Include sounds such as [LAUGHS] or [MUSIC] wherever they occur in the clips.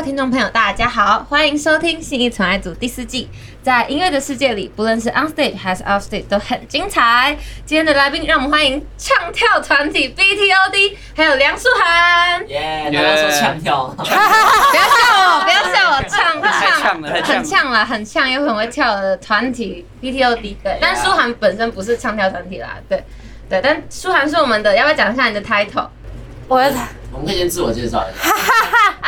位听众朋友，大家好，欢迎收听《信义纯爱组》第四季。在音乐的世界里，不论是 on stage 还是 off stage 都很精彩。今天的来宾，让我们欢迎唱跳团体 BTOD，还有梁舒涵。耶，大家说唱跳，不要笑我，不要笑我，唱太唱呛了，太呛了。很呛啦，很呛又很会跳的团体 BTOD。对，但舒涵本身不是唱跳团体啦，对对，但舒涵是我们的，要不要讲一下你的 title？我的我们可以先自我介绍一下。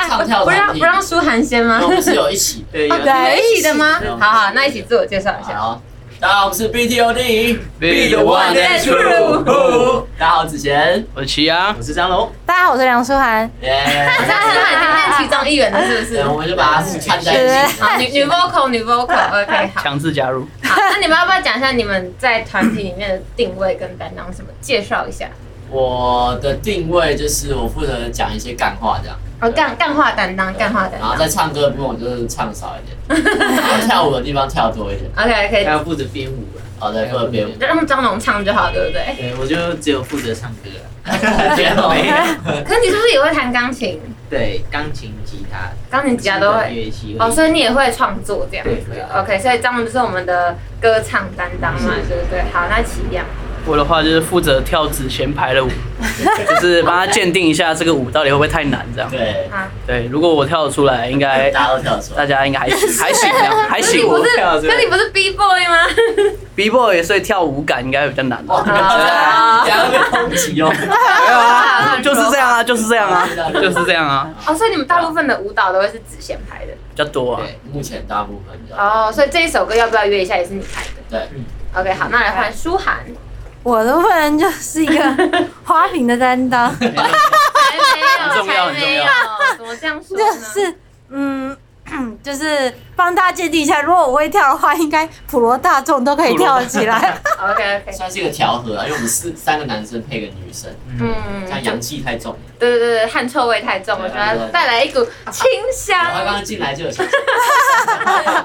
唱跳不让团体不让舒涵先吗？我们是有一起。[LAUGHS] 对，哦，有你们一起的吗？好好，那一起自我介绍一下。好，大家好，我们是 BTOD。Be the one that's true 大家好，子贤，我是齐阳，我是张龙。大家好，我是梁舒涵。耶。这样是很变其中一员的，是不是，？我们就把它串在一起。[LAUGHS] 好，女女 vocal 女 vocal，OK，好。强制加入。好，那你们要不要讲一下你们在团体里面的定位跟担当什么？介绍一下。我的定位就是我负责讲一些干话这样。哦，干干话担当，干话担当。然后在唱歌的部分，我就是唱少一点，[LAUGHS] 然后跳舞的地方跳多一点。OK OK，要负责编舞了。好的，各编舞。就让张龙唱就好，对不对？对，我就只有负责唱歌了。编舞。没有。[LAUGHS] 可是你是不是也会弹钢琴？对，钢琴、吉他、钢琴、吉他都会。乐器。哦，所以你也会创作这样子对。OK，所以张龙就是我们的歌唱担当嘛，对不对？好，那齐阳。我的话就是负责跳子贤排的舞，就是帮他鉴定一下这个舞到底会不会太难这样。对，啊，对，如果我跳得出来，应该 [LAUGHS] 大家都跳得出来。大家应该还行，还行这样，还行。不是，跳出来可是你不是 B boy 吗？[LAUGHS] B boy 所以跳舞感应该会比较难。哇，没啊等下会被抨击哦。有啊，[LAUGHS] 就是这样啊，就是这样啊，就是这样啊，哦，所以你们大部分的舞蹈都会是子贤排的。比较多啊。对，目前大部分的。哦，所以这一首歌要不要约一下也是你排的对，？OK，好，那来换舒涵。我的部分就是一个 [LAUGHS] 花瓶的担当，[LAUGHS] 才没有，很重要还没有，怎么这样说就呢？是嗯，就是帮大家鉴定一下，如果我会跳的话，应该普罗大众都可以跳得起来。[LAUGHS] OK OK，算是一个调和啊，因为我们四三个男生配个女生，嗯像阳气太重。对对对对，汗臭味太重，我觉得带来一股清香，然后刚刚进来就有想 [LAUGHS]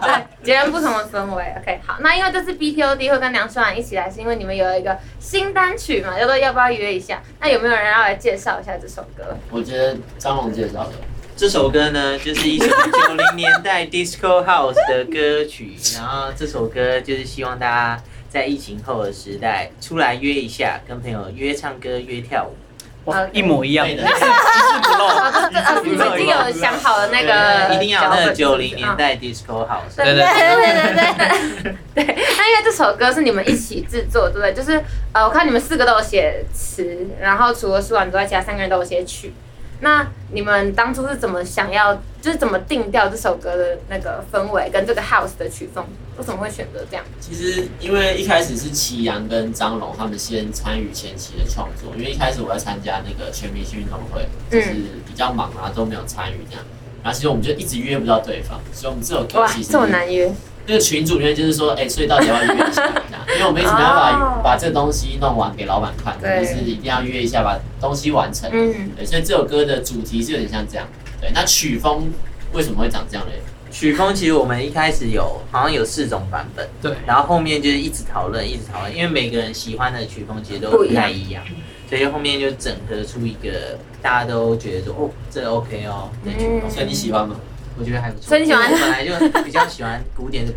对，截然不同的氛围。OK，好，那因为这次 BTOD 会跟梁舒涵一起来，是因为你们有一个新单曲嘛，叫做要不要约一下？那有没有人要来介绍一下这首歌？我觉得张龙介绍的，这首歌呢，就是一首九零年代 [LAUGHS] disco house 的歌曲，然后这首歌就是希望大家在疫情后的时代出来约一下，跟朋友约唱歌、约跳舞。哇，一模一样的的，一字不们已经有想好了那个一定要那个九零年嗯代 disco house。对对对对对对 [LAUGHS] 对。那因为这首歌是你们一起制作，对不对？就是呃，我看你们四个都有写词，然后除了舒婉之外，其他三个人都有写曲。那你们当初是怎么想要，就是怎么定调这首歌的那个氛围跟这个 house 的曲风？为什么会选择这样？其实因为一开始是祁阳跟张龙他们先参与前期的创作，因为一开始我在参加那个全明星运动会，就是比较忙啊，都没有参与这样。然后其实我们就一直约不到对方，所以我们这首歌其，实这么难约。那个群主里面就是说，哎、所以到底要约一下？因为我们一直没办法哦把这东西弄完给老板看，就是一定要约一下，把东西完成。嗯，对，所以这首歌的主题是有点像这样。对，那曲风为什么会长这样嘞？曲风其实我们一开始有好像有四种版本，对，然后后面就是一直讨论，一直讨论，因为每个人喜欢的曲风其实都不不一样太一样，所以后面就整合出一个大家都觉得说哦，这 OK 哦的曲风，嗯所以你喜欢吗？我觉得还不错。所以你喜欢因为我本来就比较喜欢古典的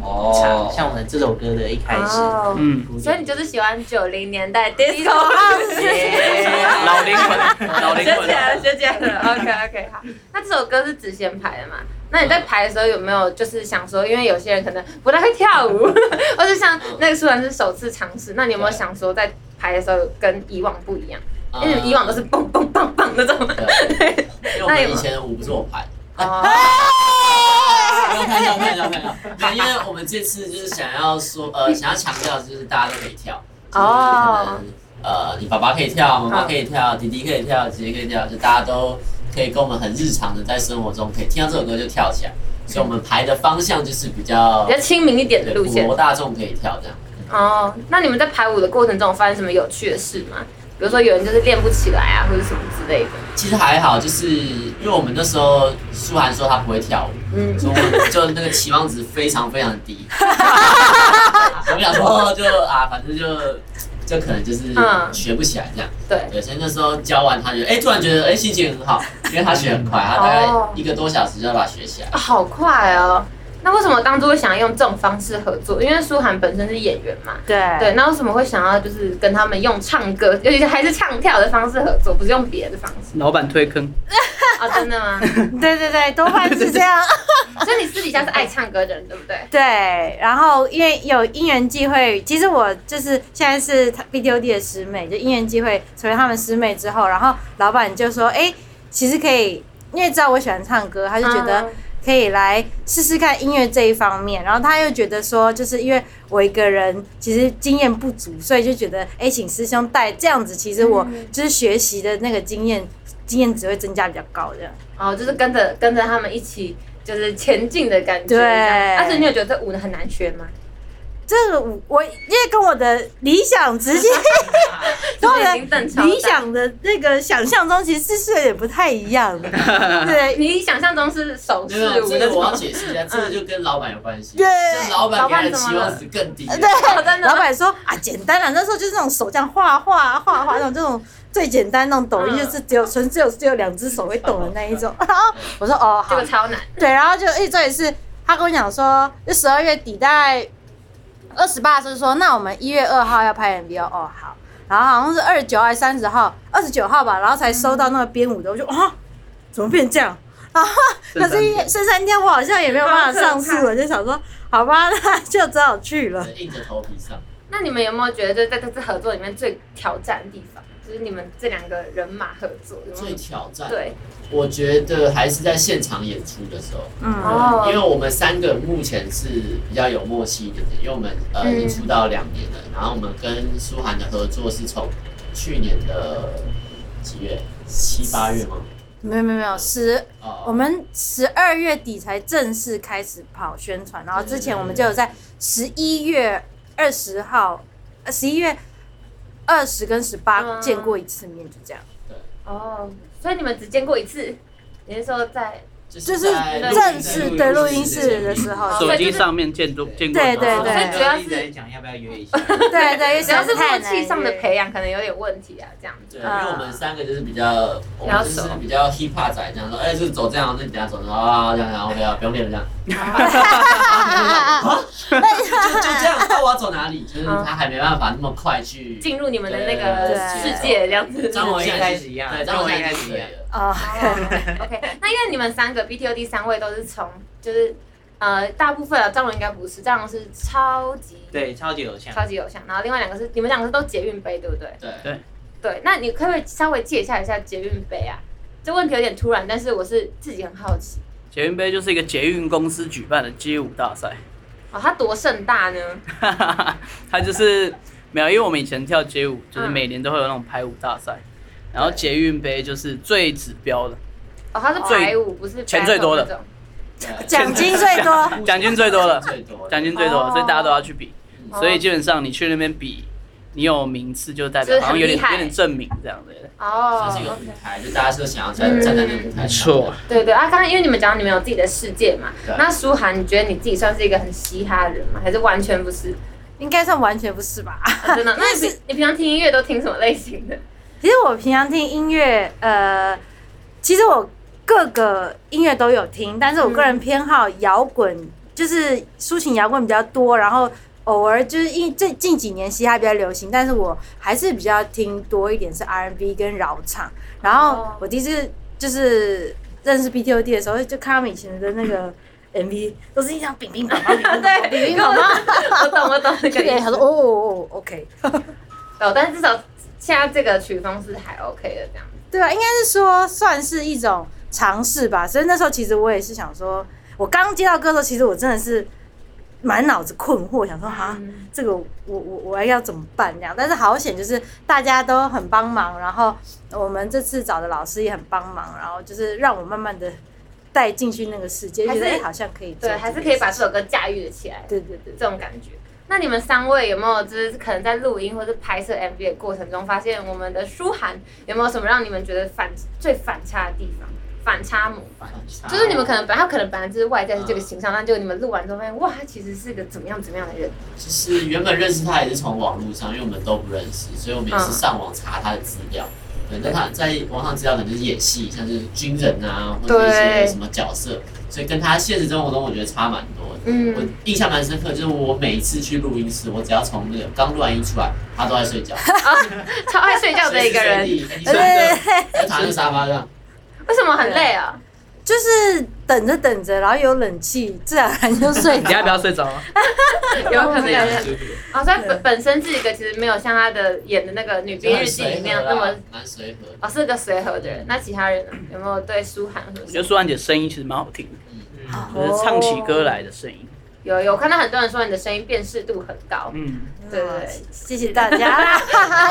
唱唱，像我们这首歌的一开始，哦嗯，所以你就是喜欢九零年代 disco house。老灵魂，[LAUGHS] 老灵魂学起。来了，学起来了。OK OK，好。那这首歌是子贤排的嘛？那你在排的时候有没有就是想说，因为有些人可能不太会跳舞，[LAUGHS] 或者像那个舒然是首次尝试，那你有没有想说在排的时候跟以往不一样？因为以往都是蹦蹦蹦蹦那种。对，因为我们以前的舞不是我排，哦，不要看到看到看到，对，因为我们这次就是想要说，呃，想要强调就是大家都可以跳，就是可哦能呃，你爸爸可以跳，妈妈可以跳，弟弟可以跳，姐姐可以跳，就大家都可以跟我们很日常的在生活中可以听到这首歌就跳起来。所以我们排的方向就是比较比较亲民一点的路线普罗。大众可以跳这样。哦，那你们在排舞的过程中发生什么有。趣的事吗？比如说有人就是练不起来啊，或者什么之类的。其实还好，就是因为我们那时候舒涵说他不会跳舞，嗯，所以我们就那个期望值非常非常低。[LAUGHS] 我们想说就啊，反正就就可能就是嗯学不起来这样。对，对，所以那时候教完他就哎、突然觉得哎、心情很好，因为他学很快，他大概哦一个多小时就要把它学起来。啊好快哦。那为什么当初会想要用这种方式合作？因为舒涵本身是演员嘛，对对，那为什么会想要就是跟他们用唱歌，尤其是还是唱跳的方式合作，不是用别的方式？老板推坑，啊，真的吗？[LAUGHS] 对对对，多半是这样。[LAUGHS] 所以你私底下是爱唱歌的人，对不对？对，然后因为有因缘际会，其实我就是现在是 BTOD 的师妹，就因缘际会成为他们师妹之后，然后老板就说，哎，其实可以，因为知道我喜欢唱歌，他就觉得嗯可以来试试看音乐这一方面，然后他又觉得说，就是因为我一个人其实经验不足，所以就觉得，哎，请师兄带这样子，其实我就是学习的那个经验，经验值会增加比较高这样。哦，就是跟着跟着他们一起就是前进的感觉。对但是你有觉得这舞很难学吗？这个我我因为跟我的理想直接跟我的理想的那个想象中其实是有点不太一样的。对 [LAUGHS] 你想象中是手势这个我要，解释一下，[LAUGHS] 这个就跟老板有关系。对就是老板给他的期望值更低。对真的老板说啊，简单了，那时候就是那种手这样画画画画那种这种最简单那种抖音，嗯就是只有纯只有只有两只手会抖的那一种。[LAUGHS] 然后我说哦好这个，超难。对，然后就一这也是他跟我讲说，就十二月底大概二十八是说，那我们一月二号要拍 MV 哦，哦好，然后好像是二十九还是三十号，二十九号吧，然后才收到那个编舞的，我就啊，怎么变这样？[LAUGHS] 然后 [LAUGHS] 可是剩三天，我好像也没有办法上诉了，[LAUGHS] 就想说好吧，那就只好去了。硬着头皮上。那你们有没有觉得，就是在这次合作里面最挑战的地方，就是你们这两个人马合作最？挑战，对，我觉得还是在现场演出的时候，嗯，哦因为我们三个目前是比较有默契一点点，因为我们呃嗯已经出道两年了，然后我们跟舒涵的合作是从去年的几月七八月吗？没有没有没有十。哦我们十二月底才正式开始跑宣传，然后之前我们就有在十一月二十号，呃十一月二十跟十八嗯见过一次面，就这样。哦，所以你们只见过一次，你是说在就就是在正式对录音室的时候，哦手机上面见都见过。对对对所以主要是在讲要不要约一下。对对，因为只要是默契上的培养，可能有点问题啊，这样子。对，因为我们三个就是比较，我比较们就是比较 hip hop 仔这样说，哎，就是走这样，那你等下走，啊，这样，然后 OK 啊，不用练了这样，就就这样，那我要走哪里？就是他还没办法那么快去进入你们的那个世界这样子。张跟我一现在是开始一样对，跟我一张现在开始一样是可以了。哦，OK，那因为你们三个 BTOD 三位都是从就是呃大部分啊张龙应该不是，张龙是超级对，超级偶像。超级偶像，然后另外两个是你们两个是都捷运杯对不对？对对对，那你可不可以稍微介绍一下捷运杯啊？这问题有点突然，但是我是自己很好奇捷运杯就是一个捷运公司举办的街舞大赛，哦，它多盛大呢？[LAUGHS] 它就是没有，因为我们以前跳街舞，就是嗯。每年都会有那种排舞大赛，然后捷运杯就是最指标的，哦，它是最排舞，不是钱最 [LAUGHS] [LAUGHS] 多的。奖金最多。奖金最多。的，最多奖金最多的，哦所以大家都要去比，哦。所以基本上你去那边比，你有名次就代表好像有点厉害有点证明这样的。哦这是一个舞台，就大家是想要站站在那个舞台错，对对啊，刚刚因为你们讲到你们有自己的世界嘛，那舒涵，你觉得你自己算是一个很嘻哈的人吗？还是完全不是？应该算完全不是吧？啊真的？[LAUGHS] 那你平你平常听音乐都听什么类型的？其实我平常听音乐，呃，其实我各个音乐都有听，但是我个人偏好摇滚，就是抒情摇滚比较多，然后偶尔就是因这近几年嘻哈比较流行，但是我还是比较听多一点是 R&B 跟饶唱。然后哦我第一次就是认识 BTOD 的时候，就看他们以前的那个 [LAUGHS] MV，都是一张乒乒乓乓、乒乒乓乓、乒乒乓乓。我懂我懂那个。他说哦哦哦，OK。哦，但是至少现在这个曲风是还 OK 的这样子。对啊，应该是说算是一种尝试吧。所以那时候其实我也是想说，我刚接到歌的时候，其实我真的是满脑子困惑，想说哈，嗯这个我我我要怎么办这样？但是好险，就是大家都很帮忙，然后我们这次找的老师也很帮忙，然后就是让我慢慢的带进去那个世界，觉得哎、好像可以对，还是可以把这首歌驾驭的起来。对对对这种感觉。那你们三位有没有就是可能在录音或者拍摄 MV 的过程中，发现我们的舒涵有没有什么让你们觉得反最反差的地方？反差萌，就是你们可能本来他可能本来就是外在是这个形象，但就你们录完之后发现，哇，他其实是个怎么样怎么样的人。其实原本认识他也是从网络上，因为我们都不认识，所以我们也是上网查他的资料。对，那他在网上资料可能就是演戏，像是军人啊，或者一些什么角色，所以跟他现实生活中我觉得差蛮多的。嗯我印象蛮深刻，就是我每一次去录音室，我只要从那个刚录完音出来，他都在睡觉，[LAUGHS] 超爱睡觉的一个人，[LAUGHS] 随时随地你睡的，就躺在沙发上。为什么很累啊？就是等着等着，然后有冷气，自然而然就睡着。你要不要睡着 [LAUGHS] 啊？有可能有舒服。哦，所以本本身是一个其实没有像他的演的那个《女兵日记》里面那么蛮随和的。哦，是个随和的人。那其他人呢？有没有对舒涵我觉得舒涵姐声音其实蛮好听的，嗯就是唱起歌来的声音。有有看到很多人说你的声音辨识度很高，嗯，对对对谢谢大家啦！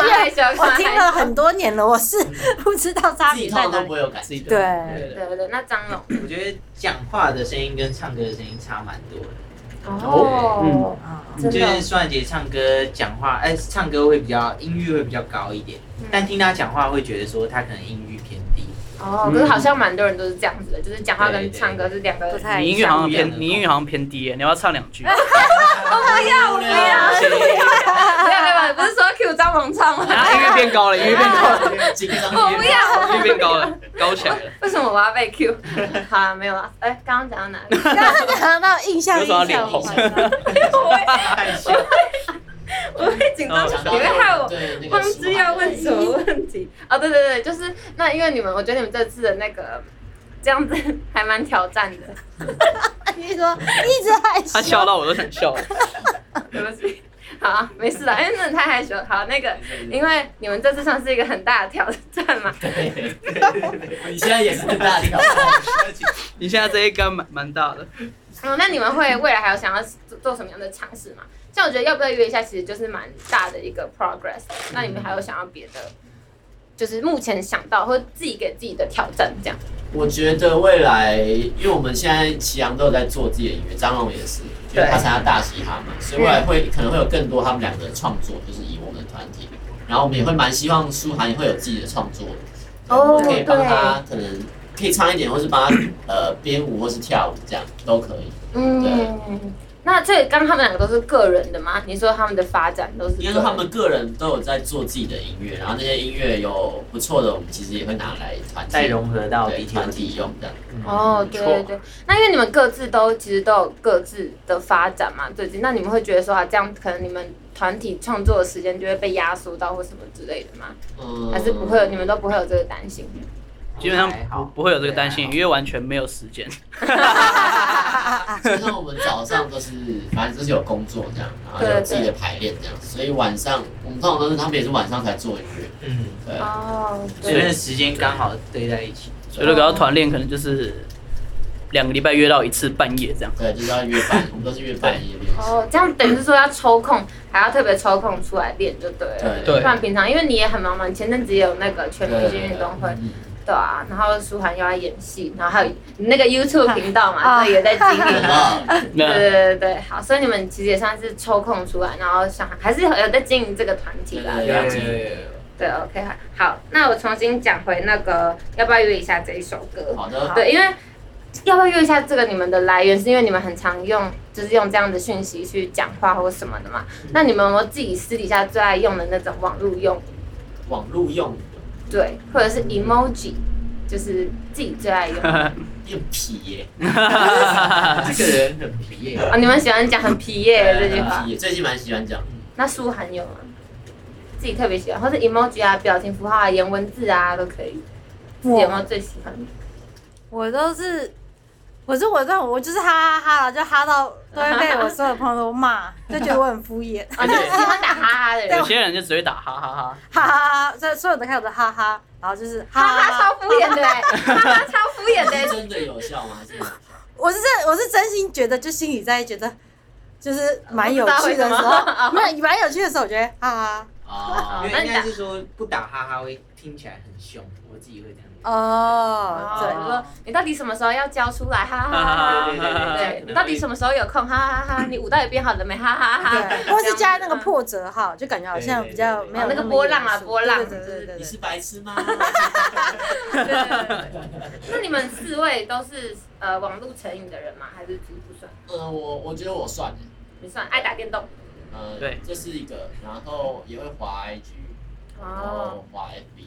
因 [LAUGHS] 为我听了很多年了，我是不知道差自己别在哪里通常都不。会有感。自己对对对对对。那张龙我觉得讲话的声音跟唱歌的声音差蛮多的。哦，嗯就是的舒婉姐唱歌讲话，哎、唱歌会比较音域会比较高一点，但听她讲话会觉得说她可能音域。哦，可是好像蛮多人都是这样子的，就是讲话跟唱歌是两个不太你音乐好像偏，你音乐好像偏低耶，你要不要唱两句？[LAUGHS] 不要不要，不要不要，不是说 Q 张龙唱吗？啊，音乐变高了，音乐变高了，紧张我不要，音乐变高了，高起来了。为什么我要被 Q？[LAUGHS] 好了，没有了。哎，刚刚讲到哪里？刚刚讲到印象，印象，脸红。[LAUGHS] [LAUGHS] 我会紧张，你会害我忘记要问什么问题。哦，对对对，就是那因为你们，我觉得你们这次的那个这样子还蛮挑战的。你说一直害羞，他笑到我都想笑了。[LAUGHS] 对不起，好啊，没事的，因为真的太害羞。好，那个，因为你们这次算是一个很大的挑战嘛。对，你现在也是很大的挑战。[LAUGHS] 你现在这一根蛮蛮大的，嗯，那你们会未来还有想要做做什么样的尝试吗？像我觉得要不要约一下，其实就是蛮大的一个 progress。那你们还有想要别的，就是目前想到或自己给自己的挑战这样？我觉得未来，因为我们现在祁阳都有在做自己的音乐，张龙也是，因为他参加大嘻哈嘛，所以未来会可能会有更多他们两个的创作，就是以我们的团体，然后我们也会蛮希望舒涵也会有自己的创作，哦我们可以帮他可能可以唱一点，或是帮他呃编舞或是跳舞这样都可以。嗯，那这刚他们两个都是个人的吗？你说他们的发展都是个人？应该说他们个人都有在做自己的音乐，然后那些音乐有不错的，我们其实也会拿来团体再融合到对 B T 团体用这样。哦，对对对，那因为你们各自都其实都有各自的发展嘛，最近，那你们会觉得说啊，这样可能你们团体创作的时间就会被压缩到或什么之类的吗？嗯还是不会有，你们都不会有这个担心？基本上不不会有这个担心，因为完全没有时间。基本上我们早上都是，反正就是有工作这样，然后有自己的排练这样，所以晚上我们通常都是他们也是晚上才做音乐，嗯，对啊，哦，所以那时间刚好堆在一起。所以如果要团练，可能就是两个礼拜约到一次半夜这样。对，就是要约半，我们都是约半夜练。哦，这样等于是说要抽空，还要特别抽空出来练就对了。对对不然平常因为你也很忙嘛，你前阵子也有那个全明星运动会，嗯对啊，然后舒涵又在演戏，然后还有你那个 YouTube 频道嘛，啊这也在经营。[LAUGHS] 啊对对对对对，好，所以你们其实也算是抽空出来，然后想还是有有在经营这个团体啦。对对对对，OK，好，那我重新讲回那个，要不要约一下这一首歌？好的，对，因为要不要约一下这个你们的来源，是因为你们很常用，就是用这样的讯息去讲话或什么的嘛？那你们有没有自己私底下最爱用的那种网络用？网络用对，或者是 emoji，就是自己最爱用的变皮耶，[LAUGHS] 这个人很皮耶。啊？你们喜欢讲很皮耶这句话皮，耶，最近蛮喜欢讲。那舒涵有吗？自己特别喜欢，或是 emoji 啊、表情符号啊、颜文字啊都可以。自己有没有最喜欢的？我都是，我是我这种，我就是哈哈哈了，就哈到都会被我所有朋友都骂，[LAUGHS] 就觉得我很敷衍，啊，你喜欢打哈哈的人 [LAUGHS] 有，些人就只会打哈哈哈，哈哈哈，所以所有的看我的哈哈，然后就是哈哈。超敷衍的欸，哈哈超敷衍的 [LAUGHS] 真的有效吗？我是真我是真心觉得，就心里在觉得就是蛮有趣的时候，没有蛮有趣的时候，我觉得哈哈。哦因为那你打应该是说不打哈哈会听起来很凶，我自己会这样。哦，对，说你到底什么时候要交出来？哈哈哈哈！[LAUGHS] 对对对到底什么时候有空？哈哈哈哈！你舞蹈也编好了没？哈哈哈！对，[LAUGHS] 或是加那个破折号，就感觉好像比较没有那个波浪啊波浪对对对对你是。白痴吗？对对对对。[LAUGHS] 那你们四位都是呃网络成瘾的人吗？还是其实不算？呃，我我觉得我算了，你算爱打电动呃，对这是一个，然后也会滑 IG，然后滑 FB，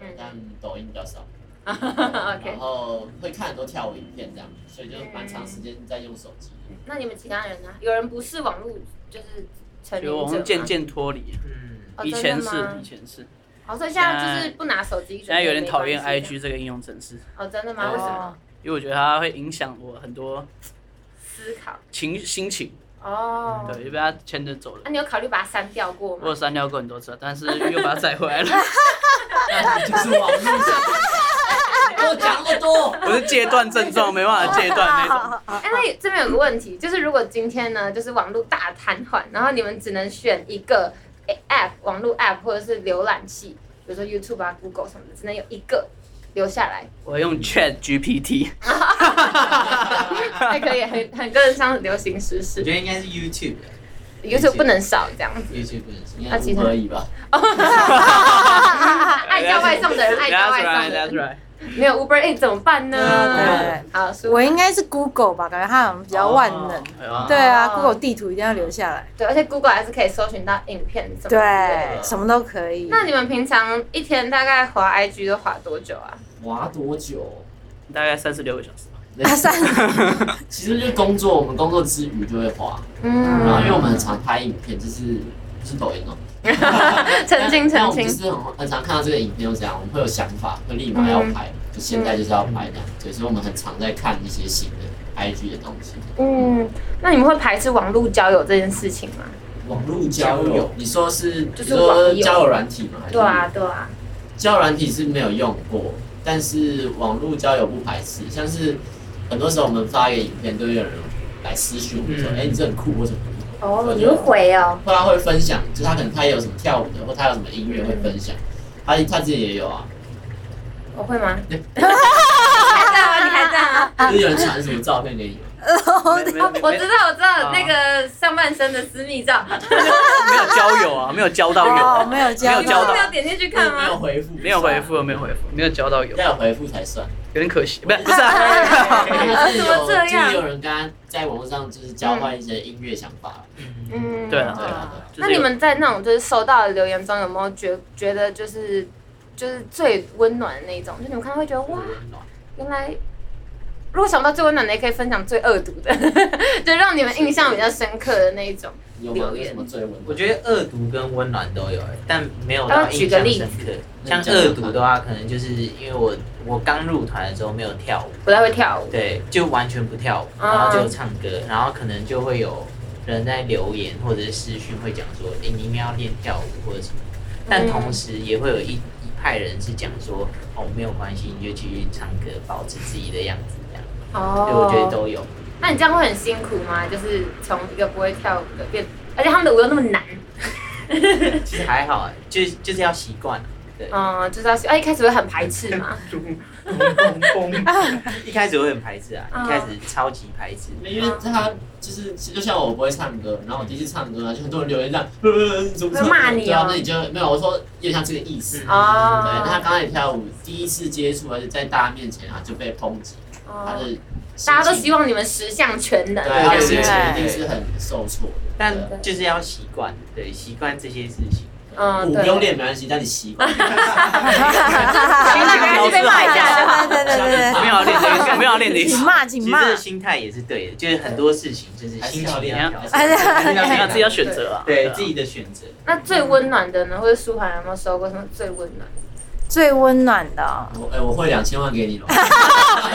嗯但抖音比较少。[LAUGHS] OK 然。后会看很多跳舞影片这样，所以就蛮长时间在用手机的。那你们其他人呢？有人不是网络就是成瘾就者吗？我们渐渐脱离，嗯，哦以前是以前是，哦，所以现在就是不拿手机，现在有点讨厌 IG 这个应用程式，哦，真的吗？为什么？因为我觉得它会影响我很多思考情心情，哦。对，就被他牵着走了那。你有考虑把它删掉过吗？我有删掉过很多次，但是又把它载回来了。[LAUGHS] 那你就是网络上，[LAUGHS] 我讲那么多，我是戒断症状，没办法戒断那种。哎、那这边有个问题，就是如果今天呢，就是网络大瘫痪，然后你们只能选一个诶 app 网络 app 或者是浏览器，比如说 YouTube 啊、Google 什么的，只能有一个留下来，我用 Chat GPT，[LAUGHS] 还可以很很跟得上流行时事我觉得应该是 YouTube，YouTube 不能少这样子。，YouTube 不能说。应该不可以吧？[LAUGHS] 爱叫外送的人，爱叫外送的 that's 人，right。没有 Uber E 怎么办呢？对好，我应该是 Google 吧，感觉它好像比较万能。对啊哦，Google 地图一定要留下来。对，而且 Google 还是可以搜寻到影片什么对，什么都可以。那你们平常一天大概滑 IG 都滑多久啊？滑多久？大概三十六个小时吧。啊三，[LAUGHS] 其实就是工作，我们工作之余就会滑，然后因为我们很常拍影片，就是不是抖音哦，澄清澄但我们就。是很很常看到这个影片，就这样，我们会有想法，会立马要拍，就现在就是要拍的，对，所以我们很常在看一些新的 IG 的东西。嗯，那你们会排斥网络交友这件事情吗？网络交友，你说是就是说交友软体吗？对啊，对啊。交友软体是没有用过，但是网络交友不排斥，像是很多时候我们发一个影片，都会有人来私讯我们说，嗯哎、你这很酷，或什么？哦，你会回哦。后来会分享，就是他可能他也有什么跳舞的，或他有什么音乐会分享，他他自己也有啊，我会吗？[LAUGHS] 你还在吗？你还在吗？[LAUGHS] 就是有人传什么照片给你吗？我知道，我知道那个上半身的私密照，[LAUGHS] 没有交友啊，没有交到哦，友，没有交没有交到没有点进去看没有？回复，没有回复，没有回复，没有交到友，要有回复才算。有点可惜。不是不是啊，就是怎么这样就是有人跟他在网络上就是交换一些音乐想法，嗯，对啊对啊，那你们在那种就是收到的留言中，有没有觉觉得就是就是最温暖的那一种？就你们看到会觉得哇，原来如果想不到最温暖的，也可以分享最恶毒的，[LAUGHS] 就让你们印象比较深刻的那一种。有吗？有什么最稳？我觉得恶毒跟温暖都有，但没有到印象个例子深刻。像恶毒的话，可能就是因为我我刚入团的时候没有跳舞，不太会跳舞，对，就完全不跳舞，啊然后就唱歌，然后可能就会有人在留言或者是私讯会讲说，哎、你们要练跳舞或者什么，但同时也会有一一派人是讲说，哦，没有关系，你就继续唱歌，保持自己的样子，这样，哦。所以我觉得都有。那你这样会很辛苦吗？就是从一个不会跳舞的变，而且他们的舞又那么难，[LAUGHS] 其实还好，就就是要习惯，对，嗯，就是要习，啊，一开始会很排斥嘛，[LAUGHS] [LAUGHS] [LAUGHS] 一开始会很排斥啊，嗯一开始超级排斥，因为他就是就像我不会唱歌，然后我第一次唱歌啊，就很多人留言这样，骂你哦对啊，那你就没有我说有点像这个意思。嗯对，那他哦，刚开始跳舞，第一次接触，而且在大家面前啊就被抨击，他的哦心大家都希望你们十项全能，对他的心情一定是很受挫的。但就是要习惯，对，习惯这些事情。嗯，不，用练没关系，但你习惯。[LAUGHS] 行了，还是被骂一下 [LAUGHS] 就好。对对对对没有要练这个，没有要练这对，请个。骂请骂其实这。个心态也是对的，就是很多事情就是心情练要调自己要选选择啊。啊对自己的选择。那最温暖的呢，或者舒涵有没有收过什么最温暖？最温暖的哦，我哎，我汇两千万给你了。[LAUGHS]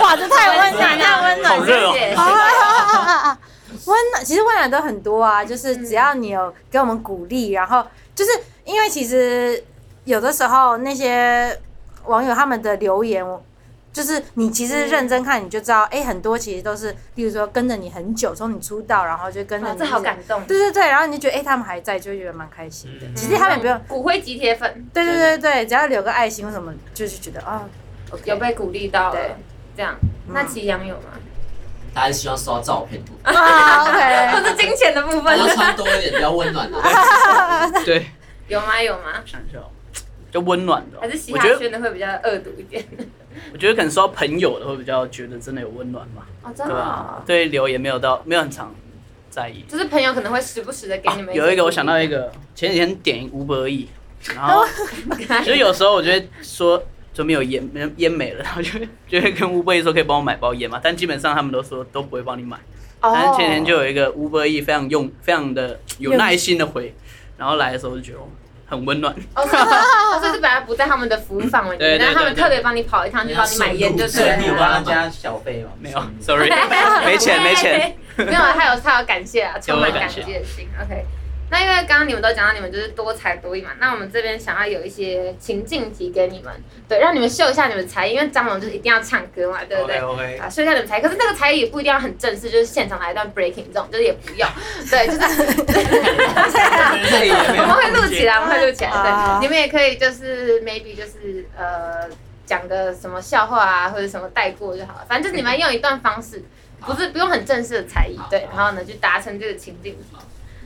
哇，这太温暖，太温暖了。好热哦！温暖，其实温暖都很多啊，就是只要你有给我们鼓励，然后就是因为其实有的时候那些网友他们的留言，就是你其实认真看，你就知道，哎、很多其实都是，例如说跟着你很久，从你出道，然后就跟着你，好感动。对对对，然后你就觉得，哎、他们还在，就会觉得蛮开心的。其实他们也不用，骨灰级铁粉，对对对对，只要留个爱心或什么，就是觉得啊、有被鼓励到了对，这样。那祁阳有吗？他还是希望收到照片多，啊，OK，[LAUGHS] 或者金钱的部分然后穿多一点，比较温暖的。[LAUGHS] 对，有吗？有吗？想一下哦，就温暖的哦。还是嘻我觉得，哈圈的会比较恶毒一点？[LAUGHS] 我觉得可能说朋友的会比较觉得真的有温暖吧。哦，真对吧的哦？？对留言没有到，没有很常在意。就是朋友可能会时不时的给啊你们、有一个我想到一，个，前几天点五百亿，然后 [LAUGHS] 其实有时候我觉得说就没有烟，没烟没了，然后就会就会跟乌贝说可以帮我买包烟嘛，但基本上他们都说都不会帮你买。哦但是前几天就有一个乌贝亿非常用非常的有耐心的回，然后来的时候就觉得哦很温暖。哦，所以是本来不在他们的服务范围对对但是他们对特别帮你跑一趟就帮你买烟，就是对你有。帮他加小费吗？没有，sorry，没钱没钱。[LAUGHS] 没有，他有他有感谢啊，充满感有感谢激的心。OK，那因为刚刚你们都讲到你们就是多才多艺嘛，那我们这边想要有一些情境题给你们，对，让你们秀一下你们的才艺，因为张龙就是一定要唱歌嘛，对不对 OK，OK 啊，秀一下你们才艺，可是那个才艺也不一定要很正式，就是现场来一段 breaking 这种，就是也不用，对，就是我们会录起来，我们会录起来。啊对，你们也可以就是 maybe 就是呃讲个什么笑话啊，或者什么带过就好了。反正就是你们用一段方式，不是不用很正式的才艺，对，然后呢就达成这个情境题。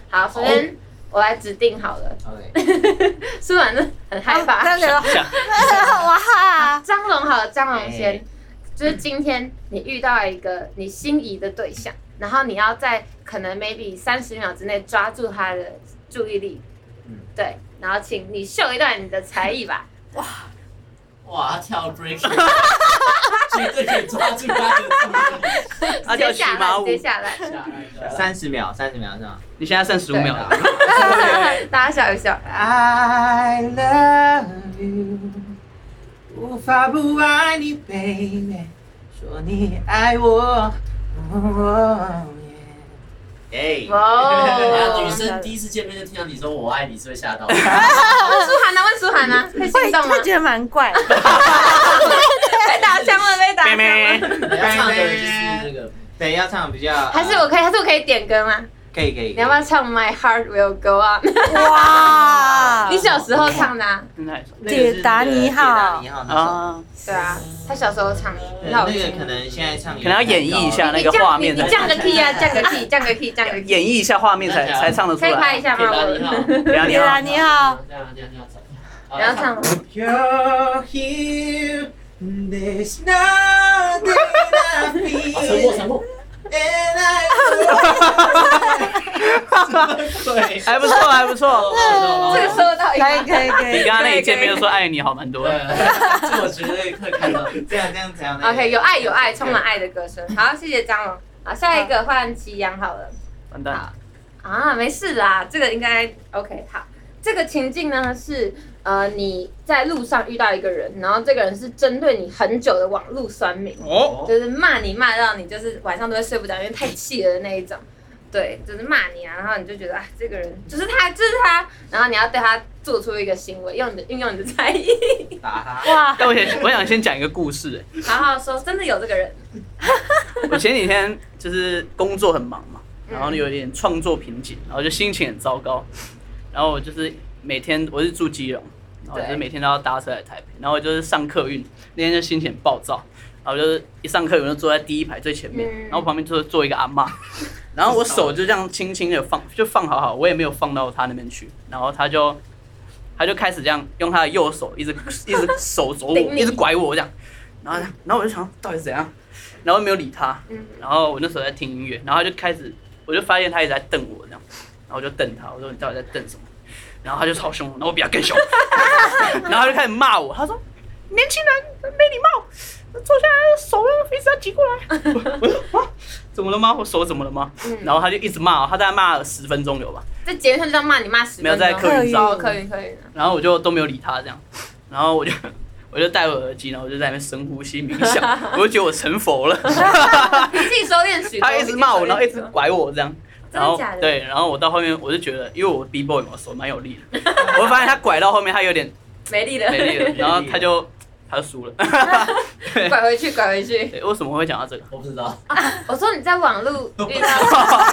好，首先我来指定好了，OK，[LAUGHS] 舒婉呢很害怕。这样子，[LAUGHS] 哇，张龙好了，张龙先哎，就是今天你遇到一个你心仪的对象，然后你要在可能 maybe 三十秒之内抓住他的注意力，嗯。对，然后请你秀一段你的才艺吧。哇，哇跳 break，[LAUGHS] 绝对可以抓住他的注意力。接下来，接下来，三十秒，三十秒是吗你现在剩十五秒了。[LAUGHS] 大家笑一笑。？I love you，无法不爱你，baby，说你爱我。哎，哇女生第一次见面就听到你说我爱你，是会吓到。[LAUGHS] 问舒涵呢？问舒涵呢？会会心动吗会？觉得蛮怪的。[LAUGHS] 被打枪了，被打枪妹了。你要唱的就是那个，对，要唱比较，还是我可以，还是我可以点歌吗？可以可以，你要不要唱 My Heart Will Go On？哇，你小时候唱的啊？真的还是那个是那个铁达尼号铁达尼号那首，啊，对啊，他小时候唱的，很好听那个可能现在唱可能要演绎一下那个画面你你降个 key 啊，降个 key，[LAUGHS] 降个 key，降个 key。演绎一下画面才才唱得出可以拍。一下吗？铁达尼号，我对啊，你铁达好，尼号，这样这样这样你要唱吗？You're here, there's nothing I 啊沉默 feel, 沉默。And I [LAUGHS] 对，[LAUGHS] 还不错还不错。这个收到一可以可以可比以，刚刚那一见面就说爱你好蛮多的。这我绝对会看到。这样这样这样。OK，有爱有爱，充满爱的歌声。好，谢谢张龙。好，下一个换祁阳好了。完蛋，啊，没事啦，这个应该 OK。好，这个情境呢是呃你在路上遇到一个人，然后这个人是针对你很久的网络酸民，哦，就是骂你骂到你就是晚上都会睡不着，因为太气了的那一种。对，就是骂你啊，然后你就觉得啊，这个人就是他，就是他，然后你要对他做出一个行为，用你的运用你的才艺，[LAUGHS] 打他。哇，但我想我想先讲一个故事。哎然后说真的有这个人，我前几天就是工作很忙嘛，嗯然后有点创作瓶颈，然后就心情很糟糕，然后我就是每天我是住基隆，然后就是每天都要搭车来台北，然后我就是上客运，那天就心情很暴躁，然后就是一上客运就坐在第一排最前面，嗯。然后旁边就是坐一个阿嬷，然后我手就这样轻轻的放就放好好，我也没有放到他那边去，然后他就他就开始这样用他的右手一直一直手肘我，一直拐我这样，然后然后我就想到底是怎样，然后没有理他，嗯，然后我那时候在听音乐，然后他就开始，我就发现他一直在瞪我这样，然后我就瞪他，我说你到底在瞪什么？然后他就超凶，然后我比他更凶，[LAUGHS] 然后他就开始骂我，他说年轻人没礼貌，坐下来手要一直要挤过来。[LAUGHS] 我说啊，怎么了吗？我手怎么了吗？嗯然后他就一直骂我，他大概骂了十分钟有吧，在节目上就这样骂你骂十分钟，没有在客运哦，上客运客运，然后我就都没有理他这样，然后我就 [LAUGHS] 我就戴我耳机，然后我就在那边深呼吸冥想，我就觉得我成佛了。你自己收敛许多。他一直骂我，然后一直。拐我这样，然后对，然后我到后面我就觉得，因为我 B boy 嘛，手蛮有力的，[LAUGHS] 我就发现他拐到后面他有点没力了，没力了，然后他就他就输了。[LAUGHS] 拐回去，拐回去。[LAUGHS] 对，为什么会讲到这个？我不知道，我说你在网络遇到，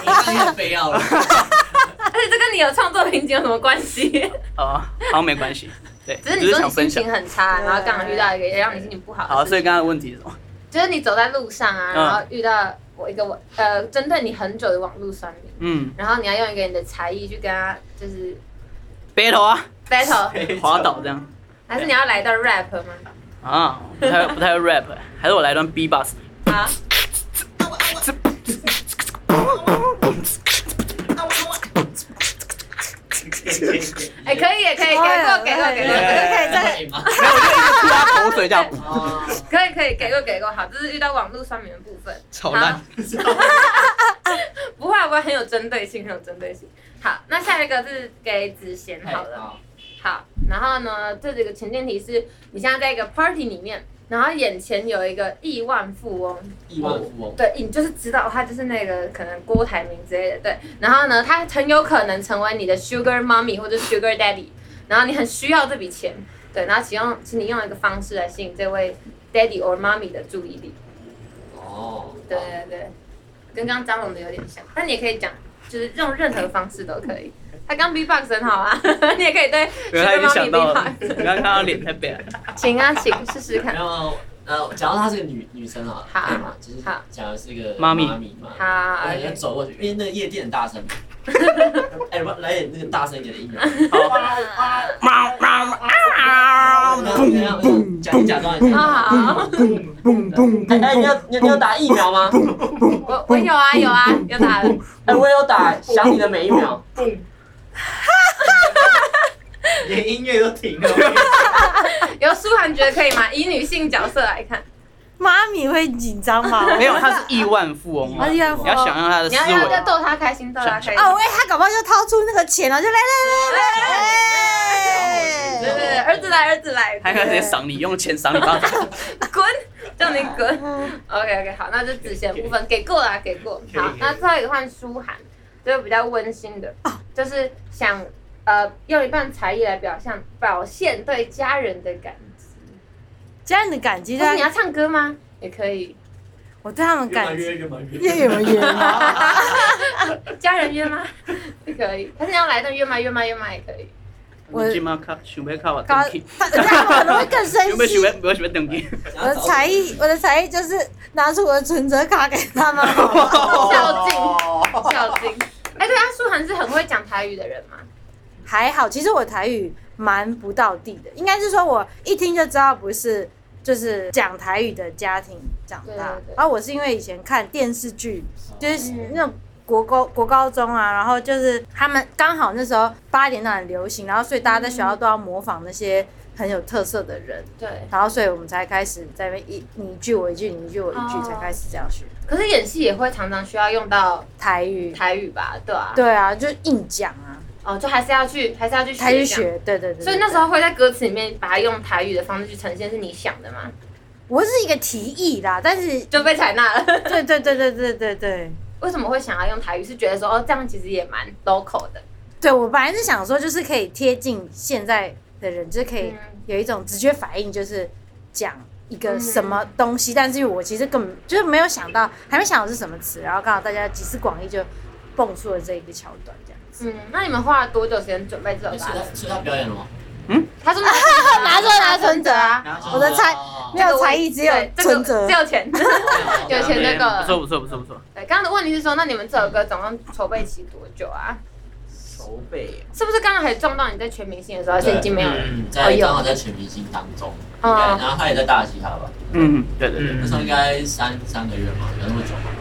你非要了。而且这跟你有创作瓶颈有什么关系？哦，好像没关系。对，只是你说想分享你心情。很差，然后刚好遇到一个也让你心情不好的。好，所以刚刚的问题是什么？就是你走在路上啊，嗯然后遇到我一个网呃针对你很久的网络酸民，嗯然后你要用一个你的才艺去跟他就是 battle 啊，battle，滑倒这样还是你要来一段 rap 吗？啊，不太不太会 rap，还是我来段 b b o s。好，[LAUGHS] 哎，可以也可以，给过给过给过，可以可以吗？没有，我就一直吐他口水这样。哦，可以可以给过给过，好，这是遇到网络酸民的部分。超烂。不会不会，很有针对性，很有针对性。好，那下一个是给子贤好了。好，好，然后呢，这几个前提是你现在在一个 party 里面，然后眼前有一个亿万富翁，亿万富翁，对，你就是知道他就是那个可能郭台铭之类的，对。然后呢，他很有可能成为你的 sugar mommy 或者 sugar daddy，然后你很需要这笔钱，对。然后请用，请你用一个方式来吸引这位 daddy or mommy 的注意力，哦，对对对，跟刚刚张龙的有点像，但你也可以讲，就是用任何方式都可以。他刚 B-box 很好啊，[LAUGHS] 你也可以对原来 sugar 已经想到了，B-box。刚刚看到脸太白了。请啊，请试试看然。后呃，假如她是个女女生啊，好对嘛，就是好假如是一个妈咪妈咪嘛，好哎，要走过去，因为那个夜店很大声。[LAUGHS] 哎，我来点那个大声一点的音乐。猫猫啊！嘣嘣假假装一下。好，哎哎，你有你有你有打疫苗吗？我我有啊有啊有打了。哎，我有打，想你的每一秒。[LAUGHS] 连音乐都停了。[LAUGHS] 有舒涵觉得可以吗？以女性角色来看，妈咪会紧张吗？[LAUGHS] 没有，他是亿万富翁哦。啊亿万富翁你要想象他的思你要要要维。逗她开心，逗她开心。哦，喂，他搞不好就掏出那个钱了，就来来来来来，对对对，儿子来儿子来，他应该直接赏你，用钱赏你巴掌。滚，叫你滚。OK OK，好，那就子贤部分给过啦，给过。好，那最后一个换舒涵，就比较温馨的，就是想呃用一半才艺来表现表现对家人的感激。家人的感激，就是你要唱歌吗？也可以。我对他们感激，越蛮越有约吗？[LAUGHS] 家人约吗？可以。他是你要来段约吗？约吗？约吗也可以。我今晚靠，想要靠我登记，[LAUGHS] 他可能会更生有没有想气。要，有想要登记？我的才艺，我的才艺就是拿出我的存折卡给他们，[LAUGHS] 孝敬，孝敬。哎，对啊，舒涵是很会讲台语的人嘛。还好，其实我台语蛮不到地的，应该是说我一听就知道不是就是讲台语的家庭长大对对对。然后我是因为以前看电视剧，就是那种国高国高中啊，然后就是他们刚好那时候八点档很流行，然后所以大家在学校都要模仿那些很有特色的人，对。然后所以我们才开始在那边一你一句我一句，你一句我一句，哦才开始这样学可是演戏也会常常需要用到台语。台语吧？对啊。。对啊，就硬讲啊，哦，就还是要去，还是要去学。台语。学，对对对对所以那时候会在歌词里面把它用台语的方式去呈现，是你想的吗？我是一个提议啦，但是就被采纳了。[LAUGHS] 对对对对对对对。为什么会想要用台语？是觉得说哦，这样其实也蛮 local 的。对我本来是想说，就是可以贴近现在的人，就是可以嗯有一种直觉反应，就是讲一个什么东西，但是我其实根本就是没有想到，还没想到是什么词，然后刚好大家集思广益，就蹦出了这一个桥段，这样子。嗯，那你们花了多久时间准备这首歌？他所以他表演了吗？嗯他说拿 [LAUGHS] 拿着拿存折啊，我的才哦没有才艺，只有这个存折只。有钱，[LAUGHS] 有钱那个不错。不错不错不错。对，刚刚的问题是说，那你们这首歌总共筹备期多久啊？筹备是不是刚刚还撞到你在全明星的时候，还是已经没有了？嗯在刚好在全明星当中，对，哦然后他也在大嘻哈吧，嗯，对对对。那时候应该三三个月嘛，有那么久吗？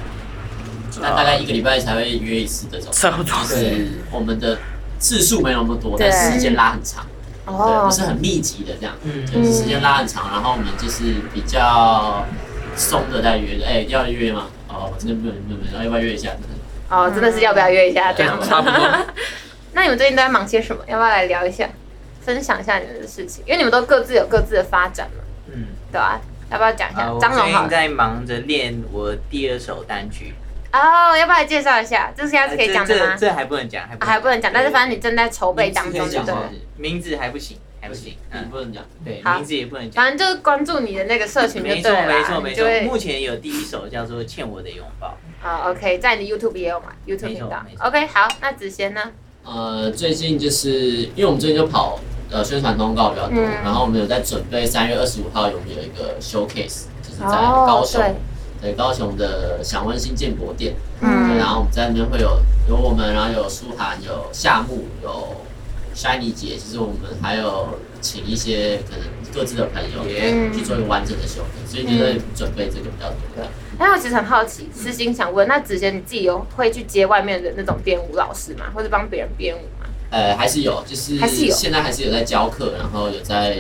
那大概一个礼拜才会约一次这种，差不多就是我们的次数没有那么多，对但时间拉很长，对，哦不是很密集的这样，嗯就是时间拉很长，然后我们就是比较松的在约，哎，要约吗？哦，我真的不能不能，然后要不要约一下？哦，真的是要不要约一下这样？差不多。[LAUGHS] 那你们最近都在忙些什么？要不要来聊一下，分享一下你们的事情？因为你们都各自有各自的发展嘛，嗯，对啊、要不要讲一下张荣好了，最近在忙着练我第二首单曲，哦，要不要来介绍一下？这现在是可以讲的吗？这这这还不能讲，还不能讲，但是反正你正在筹备当中，对不对？名字还不行，还不行，不能讲。对，名字也不能讲。反正就是关注你的那个社群就没错对了，没错没错，你就会目前有第一首叫做《欠我的拥抱好 OK，在你的 YouTube 也有嘛？YouTube 没错频道 OK，好，那子贤呢？呃，最近就是因为我们最近就跑呃宣传通告比较多，嗯。然后我们有在准备三月二十五号有有一个 showcase，就是在哦高雄，对。对高雄的享温馨建国店，嗯。对，然后我们在那边会有有我们，然后有舒涵，有夏木，有 Shiny 姐，其实我们还有请一些可能各自的朋友也去做一个完整的 showcase，所以就在准备这个比较多。哎，我其实很好奇，私心想问，那子贤你自己有会去接外面的那种编舞老师吗？或者帮别人编舞吗？呃，还是有，就是还是有现在还是有在教课，然后有在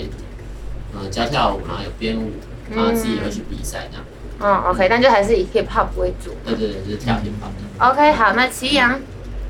呃教跳舞，然后有编舞，然后自己也会去比赛这样。嗯，OK，但就还是以 hip hop 为主。对对对，就是跳 hip hop。OK，好，那祁阳，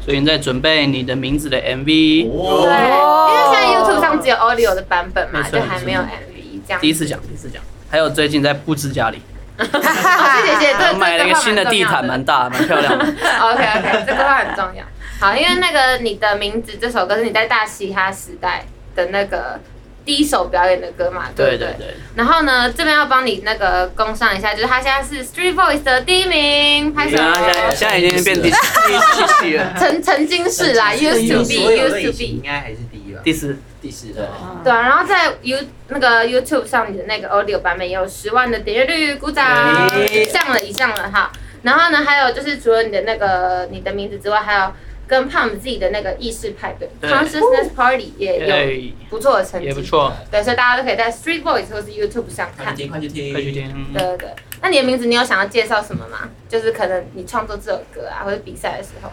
所以你在准备你的名字的 MV，对，哦因为现在 YouTube 上只有 audio 的版本嘛，就还没有 MV 这样。第一次讲，第一次讲。还有最近在布置家里，哦，谢谢谢谢，[LAUGHS] 买了一个新的地毯，蛮大，蛮漂亮的。[LAUGHS] OK OK，这个话很重要。好，因为那个你的名字这首歌是你在大嘻哈时代的那个第一首表演的歌嘛，对不对？对对对，然后呢，这边要帮你那个工商一下，就是他现在是 Street Voice 的第一名，拍手现在现在已经变第第第七了，曾曾经是啦，used to be，used to be。应该还是第一吧？第四。第四对。对啊，然后在 You 那个 YouTube 上你的那个 audio 版本也有十万的点阅率，鼓掌！上了，一上了哈。然后呢，还有就是除了你的那个你的名字之外，还有跟 Pam 自己的那个意识派对对 Consciousness Party 也有哎，不错的成绩，也不。错，对，所以大家都可以在 Street Voice 或是 YouTube 上看。快去听，快去听，快去听。对对对，那你的名字你有想要介绍什么吗？就是可能你创作这首歌啊，或者比赛的时候，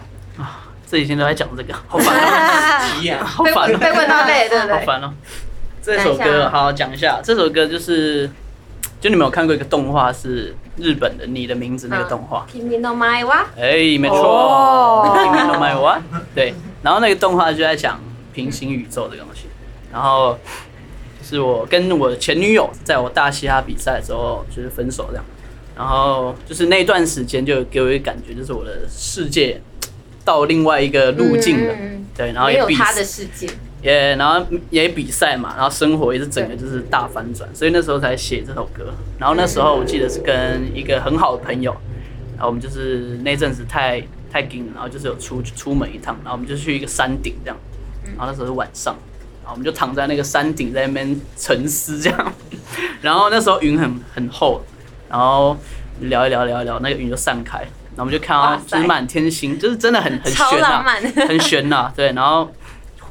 这几天都在讲这个，[LAUGHS] 好烦哦，一样。被 [LAUGHS] 好烦哦，被问到累，对不对？好烦哦。这首歌好好讲一下，这首歌就是，就你们有看过一个动画是日本的《你的名字》那个动画？Kimi no mai wa，哎，没错哦，Kimi no My One，对，然后那个动画就在讲平行宇宙这个东西，然后就是我跟我前女友在我大嘻哈比赛的时候就是分手这样，然后就是那段时间就给我一个感觉，就是我的世界到另外一个路径了，对，然后也有他的世界。也然后也比赛嘛，然后生活也是整个就是大反转，所以那时候才写这首歌。然后那时候我记得是跟一个很好的朋友，然后我们就是那阵子太太紧了，然后就是有出出门一趟，然后我们就去一个山顶这样，然后那时候是晚上，然后我们就躺在那个山顶在那边沉思这样，[LAUGHS] 然后那时候云很很厚，然后聊一聊聊一聊，那个云就散开，然后我们就看到哇塞。就是满天星，就是真的很很超悬啊，漫。[LAUGHS] 很悬呐、对，然后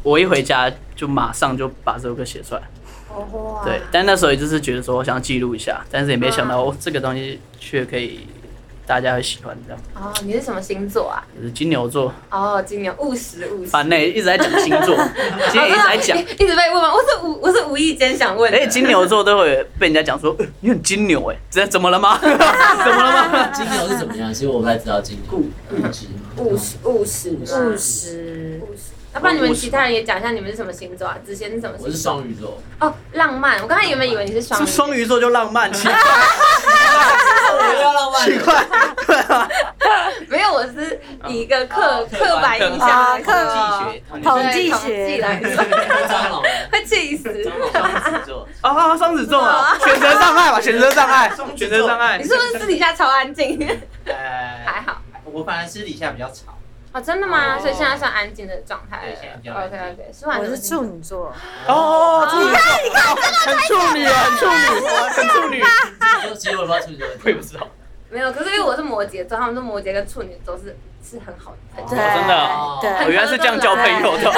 我一回家就马上就把这首歌写出来，哇。对，但那时候也就是觉得说我想要记录一下，但是也没想到嗯哦，这个东西却可以大家会喜欢这样。哦，你是什么星座啊？就是金牛座，哦，金牛，务实务实。烦呢、一直在讲星座，[LAUGHS] 今天一直在讲一，一直被问吗？我是无我是无意间想问的。而且金牛座都会被人家讲说，呃你很金牛哎、这怎么了吗？怎么了吗？[LAUGHS] [LAUGHS] 金牛是怎么样？其实我不太知道金牛固固执吗？务实务实务实，务实。要不然你们其他人也讲一下你们是什么星座啊？子贤是什么星座？我是双鱼座，哦，浪漫。我刚才原本以为你是双鱼。是双鱼座就浪漫，奇怪，[LAUGHS] 我要浪漫奇怪，对啊，没有，我是以一个刻哦刻板印象刻说统计学，统计学计来说，会气死。[LAUGHS] 双子座，啊，双子座啊，选择障碍吧，[LAUGHS] 选择障碍，选择障碍你，是不是私底下超安静？呃，还好。我反而私底下比较吵，哦，真的吗？哦。所以现在算安静的状态。OK 静。OK，舒婉我是处女座，哦，处女座，你看很处女啊，很处女，很处女，[LAUGHS] 其实我不知道处女座。我也不知道，没有，可是因为我是摩羯座，他们说摩羯跟处女座是是很好的朋友。真的哦对我原来是这样交朋友的，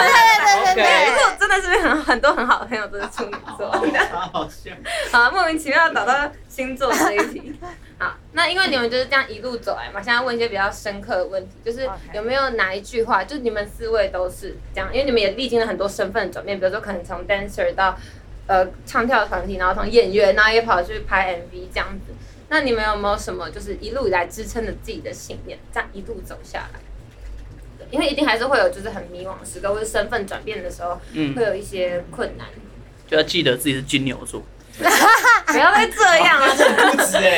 对对对对，OK 可是我真的是很很多很好的朋友都是处女座。好好笑。好，莫名其妙找到星座这一题。[LAUGHS] 好，那因为你们就是这样一路走来嘛，现在问一些比较深刻的问题，就是有没有哪一句话，就你们四位都是这样，因为你们也历经了很多身份的转变，比如说可能从 dancer 到呃唱跳团体，然后从演员，然后也跑去拍 MV 这样子。那你们有没有什么就是一路以来支撑着自己的信念，这样一路走下来？对因为一定还是会有就是很迷惘的时刻，或者身份转变的时候，嗯会有一些困难。就要记得自己是金牛座，[LAUGHS] 不要再这样了，固执哎，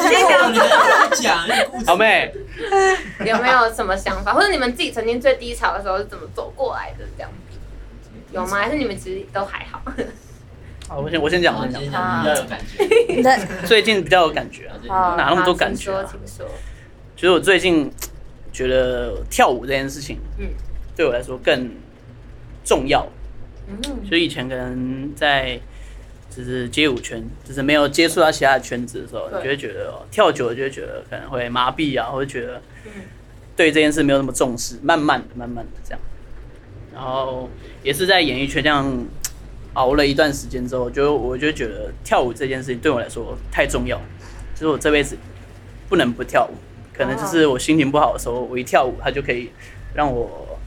先不要讲，有点固执。好妹，有没有什么想法，或者你们自己曾经最低潮的时候是怎么走过来的？这样有吗？还是你们其实都还好？好，我先我先讲，我我先讲。比较有感觉。最近比较有感觉啊，哪那么多感觉。其实我最近觉得跳舞这件事情，嗯对我来说更重要。嗯，所以以前可能在就是街舞圈，就是没有接触到其他的圈子的时候，你就会觉得、哦、跳久了就会觉得可能会麻痹啊，或者觉得嗯对这件事没有那么重视，慢慢的、慢慢的这样。然后也是在演艺圈这样熬了一段时间之后，就我就觉得跳舞这件事情对我来说太重要，就是我这辈子不能不跳舞。可能就是我心情不好的时候，我一跳舞，它就可以让我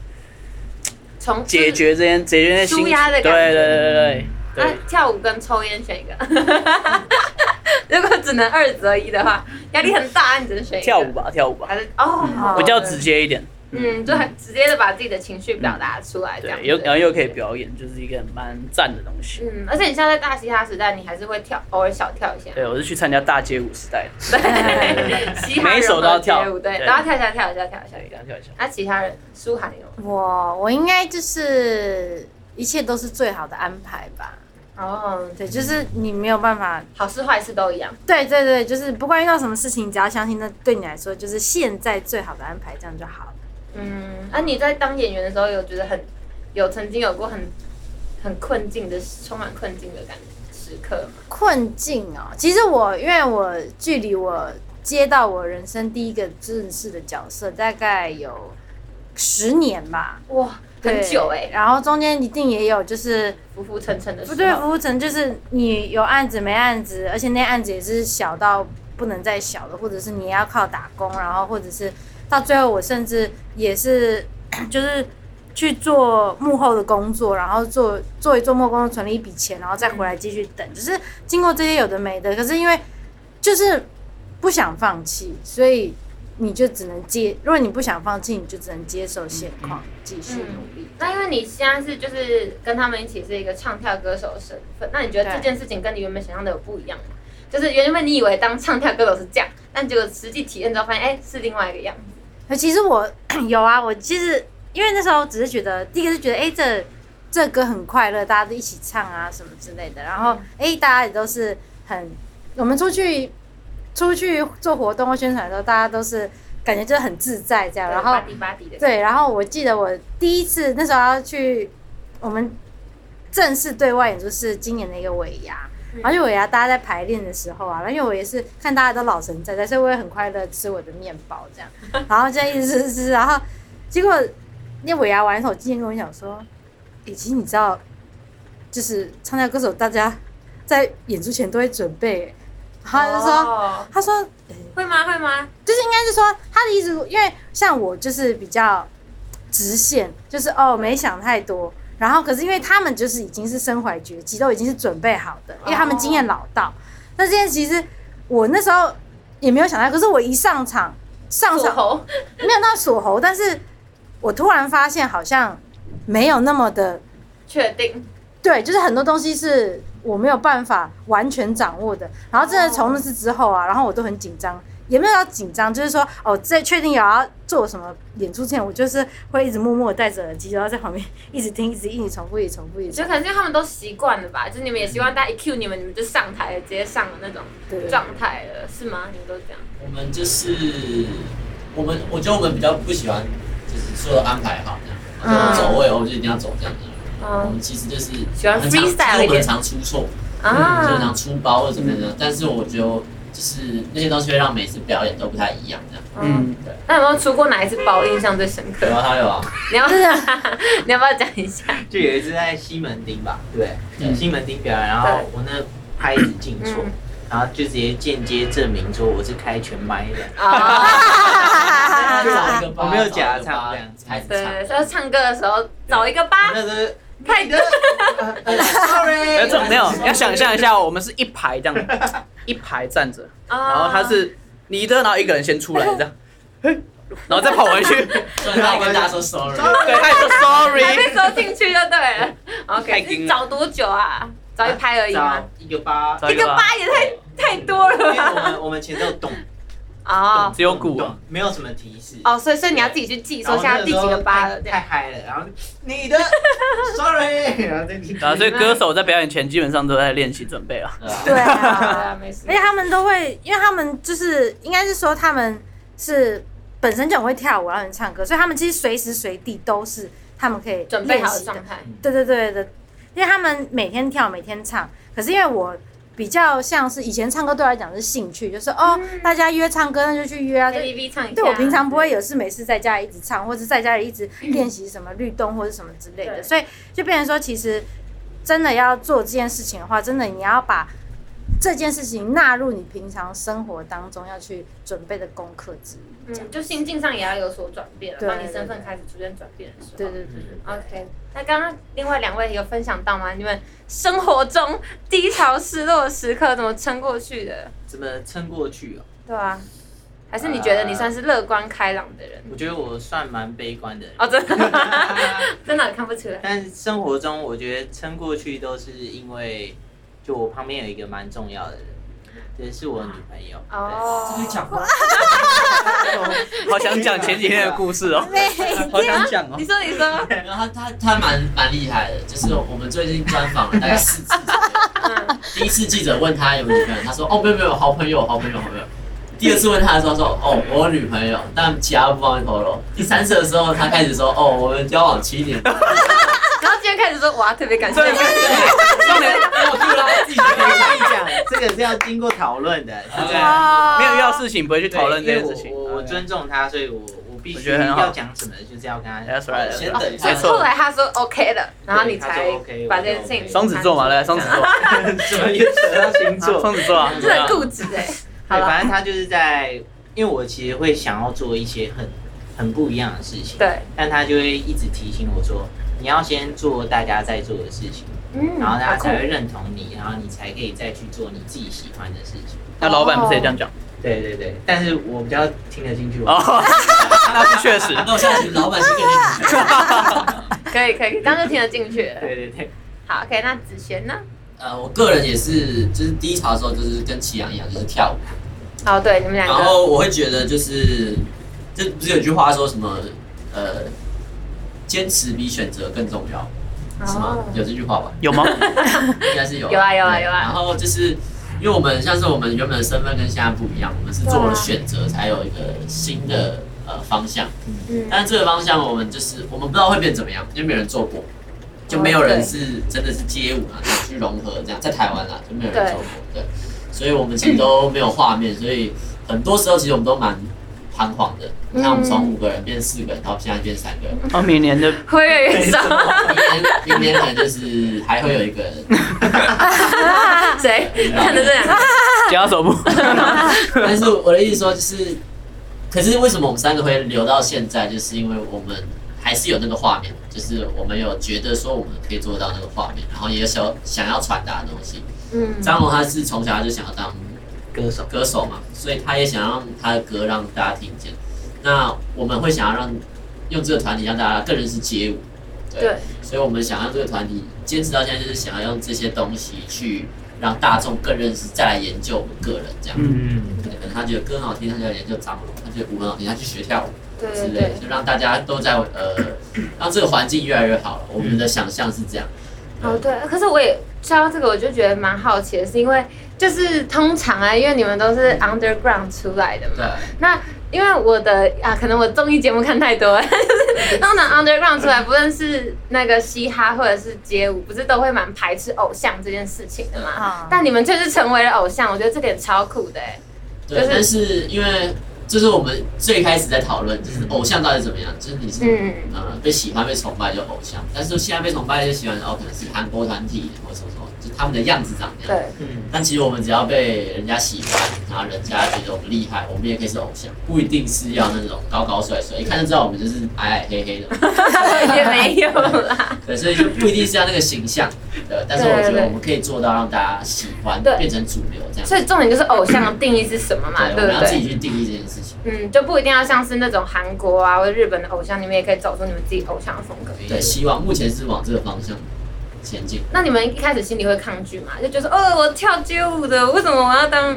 从解决这件解决那心舒压的对感觉对对对对那对。跳舞跟抽烟选一个。[LAUGHS] 如果只能二择一的话，压力很大，你只能选一个。跳舞吧，跳舞吧，还是哦，好比较直。接一点。嗯，就很直接的把自己的情绪表达出来，这样对，又然后又可以表演，就是一个蛮赞的东西。嗯，而且你像在在大嘻哈时代，你还是会跳，偶尔小跳一下。对，我是去参加大街舞时代，对，嘻哈每一首都要跳街舞对，对都要跳一下，跳一下，跳一下跳一下。那其他人，舒涵有我我应该就是一切都是最好的安排吧。哦，对，就是你没有办法，好事坏事都一样。对对对，就是不管遇到什么事情，只要相信那对你来说就是现在最好的安排，这样就好了。嗯，那、你在当演员的时候，有觉得很有曾经有过很很困境的，充满困境的感觉时刻吗？困境哦，其实我因为我距离我接到我人生第一个正式的角色，大概有十年吧，哇，很久哎、然后中间一定也有就是浮浮沉沉的时候。不对，浮浮沉就是你有案子没案子，而且那案子也是小到不能再小的，或者是你要靠打工，然后或者是到最后我甚至也是就是去做幕后的工作，然后做做一做幕后工作存了一笔钱，然后再回来继续等，就是经过这些有的没的，可是因为就是不想放弃，所以你就只能接，如果你不想放弃，你就只能接受现况，继续努力。那因为你现在是就是跟他们一起是一个唱跳歌手的身份，那你觉得这件事情跟你原本想象的有不一样吗？就是原本你以为当唱跳歌手是这样，但结果实际体验之后发现，哎、是另外一个样子。可其实我 [CLEARS THROAT] 有啊，我其实因为那时候只是觉得，第一个是觉得，哎、这这歌很快乐，大家都一起唱啊什么之类的。然后，哎、大家也都是很，我们出去出去做活动或宣传的时候，大家都是感觉就是很自在这样。然后对，然后我记得我第一次那时候要去我们正式对外演出是今年的一个尾牙，然后就尾牙大家在排练的时候啊，然后因为我也是看大家都老神在在，所以我也很快乐吃我的面包这样，[LAUGHS] 然后这样一直吃吃吃，然后结果那尾牙完的时候，我今天跟我讲说，诶、其实你知道，就是唱跳歌手大家在演出前都会准备、欸，然后他就说，哦他说会吗？会吗？就是应该是说他的意思，因为像我就是比较直线，就是哦没想太多。然后可是因为他们就是已经是身怀绝技，都已经是准备好的，因为他们经验老道。那这件其实我那时候也没有想到，可是我一上场上场 [LAUGHS] 没有到锁喉，但是我突然发现好像没有那么的确定。对，就是很多东西是我没有办法完全掌握的。然后真的从那次之后啊，然后我都很紧张，也没有要紧张，就是说哦，在确定有要做什么演出前，我就是会一直默默地戴着耳机，然后在旁边一直听，一直一直重复，一直重复，一直。就可能是因为他们都习惯了吧，就是你们也习惯大家一 Q 你们，你们就上台，直接上了那种对状态了，是吗？你们都这样？我们就是我们，我觉得我们比较不喜欢，就是说安排好这样，走位，我就一定要走这样子。我嗯们其实就是喜欢很常 freestyle 我们很常出错，就很啊常，出包或者怎么样。但是我觉得就是那些东西会让每次表演都不太一样这样。嗯。对，那有没有出过哪一次包印象最深刻有？啊，他有啊，你要 [LAUGHS] 你要不要讲一下？就有一次在西门町吧，对不对？嗯西门町表演，然后我那拍子进错嗯，然后就直接间接证明说我是开全麦的。[LAUGHS] 啊，找一个吧我没有假唱这样子对，唱。就是唱歌的时候找一个吧，那时候太多。呃 sorry，没有这种没有，要想象一下，我们是一排这样，[LAUGHS] 一排站着，然然后他是你的，然后一个人先出来这样，[LAUGHS] 然后再跑回去，所以他跟大家说 sorry。对，他也说 sorry，被收进去就对了。OK，找多久啊？找一拍而已吗？一个八，一个八也太太多了吧我？们我们前奏咚哦只有鼓懂，没有什么提示。哦，所以所以你要自己去记，说现在第几个八了太。嗨了，然后你的，[LAUGHS] sorry，然后再进去然后所以歌手在表演前基本上都在练习准备了。对啊，[LAUGHS] 没事而且。他们都会，因为他们就是应该是说他们是本身就很会跳舞，然后很唱歌，所以他们其实随时随地都是他们可以准备好的状态，对对对的，因为他们每天跳，每天唱。可是因为我比较像是以前唱歌对我来讲是兴趣，就是哦，大家约唱歌那就去约啊。KTV 唱一。对我平常不会有事没事在家里一直唱，或者在家里一直练习什么律动或者什么之类的，所以就变成说，其实真的要做这件事情的话，真的你要把这件事情纳入你平常生活当中要去准备的功课之一。嗯，就心境上也要有所转变了，对当你身份开始逐渐转变的时候。对对对对 OK，那刚刚另外两位有分享到吗？你们生活中低潮失落的时刻怎么撑过去的？怎么撑过去哦？对啊，还是你觉得你算是乐观开朗的人？我觉得我算蛮悲观的人。哦，真的，[LAUGHS] [LAUGHS] 真的看不出来。但是生活中，我觉得撑过去都是因为，就我旁边有一个蛮重要的人，也是我女朋友。哦，可以讲吗？[LAUGHS] 好想讲前几天的故事哦，[LAUGHS] 好想讲哦你。说，你说，然后他他他蛮蛮厉害的，就是我们最近专访了大概四次 [LAUGHS] 第一次记者问他有没有女朋友，他说哦没有没有，好朋友好朋友好朋友。第二次问他的时候说哦我有女朋友，但其他不方便透露。第三次的时候他开始说哦我们交往七年，然后今天开始说，哇，特别感谢对你。重点我 Q 他自己讲跟你讲，这个是要经过讨论的，是这样。哦没有遇到事情不会去对讨论这件事情。我我我尊重他，所以我我必须我觉得很好要讲什么，就是要跟他 That's right 先等一下所以。后来他说 OK 了，然后你才 OK，把这件事情。双子座嘛，来，双子座，[LAUGHS] 什么又扯到星座？[LAUGHS] 双子座啊，很固执哎。好对，反正他就是在，因为我其实会想要做一些很很不一样的事情，对，但他就会一直提醒我说，你要先做大家在做的事情，嗯然后大家才会认同你，然后你才可以再去做你自己喜欢的事情。那老板不是也这样讲？对对对，但是我比较听得进去。哦，[LAUGHS] 那是确实。那我现在请老板先给你。[LAUGHS] 可以可以，刚刚就听得进去了。对对对，好，OK，那子璇呢？呃，我个人也是，就是低潮的时候就是跟祁阳一样，就是跳舞。哦，对，你们两个，然后我会觉得就是，这不是有句话说什么，呃，坚持比选择更重要，是吗？哦有这句话吧？有吗？[LAUGHS] 应该是有。有啊有啊有啊然后就是因为我们像是我们原本的身份跟现在不一样，我们是做了选择才有一个新的呃方向。嗯，但是这个方向我们就是我们不知道会变怎么样，因为没有人做过，就没有人是真的是街舞啊去融合这样，在台湾啊就没有人做过，对，所以我们其实都没有画面，所以很多时候其实我们都蛮彷徨的。你看我们从五个人变四个人，然后现在变三个人，哦，明年的会越来越少。明年明年可能就是还会有一个人，谁看着这样？剪刀手部，但是我的意思说就是，可是为什么我们三个会留到现在，就是因为我们还是有那个画面，就是我们有觉得说我们可以做到那个画面，然后也有想想要传达的东西。嗯，张龙他是从小他就想要当歌手。歌手嘛，所以他也想让他的歌让大家听见。那我们会想要让用这个团体让大家更认识街舞，对，所以我们想让这个团体坚持到现在，就是想要用这些东西去让大众更认识，再来研究我们个人这样。嗯，可能他觉得歌很好听，他就要研究张龙；他觉得舞很好听，他去学跳舞对之类的，对对。就让大家都在呃，让这个环境越来越好了。我们的想象是这样。哦，对，可是我也说到这个，我就觉得蛮好奇的，是因为就是通常啊，因为你们都是 underground 出来的嘛，对，那因为我的啊，可能我综艺节目看太多了，就 [LAUGHS] 是通常 underground 出来，不论是那个嘻哈或者是街舞，不是都会蛮排斥偶像这件事情的嘛？啊但你们却是成为了偶像，我觉得这点超酷的哎。对，就是但是因为这是我们最开始在讨论，就是偶像到底怎么样，就是你是、嗯。呃被喜欢、被崇拜就偶像，但是现在被崇拜就喜欢哦，可能是韩国团体或者什么他们的样子长这样。对，嗯，但其实我们只要被人家喜欢，然后人家觉得我们厉害，我们也可以是偶像，不一定是要那种高高帅帅，一看就知道我们就是矮矮黑黑的。[LAUGHS] 也没有啦。[LAUGHS] 对，所以就不一定是要那个形象，对。但是我觉得我们可以做到让大家喜欢，对变成主流这样。所以重点就是偶像的定义是什么嘛，对，我对我们要自己？去定义这件事情。嗯，就不一定要像是那种韩国啊或者日本的偶像，你们也可以走出你们自己偶像的风格。对，希望目前是往这个方向前进。那你们一开始心里会抗拒吗？就觉得，哦，我跳街舞的，为什么我要当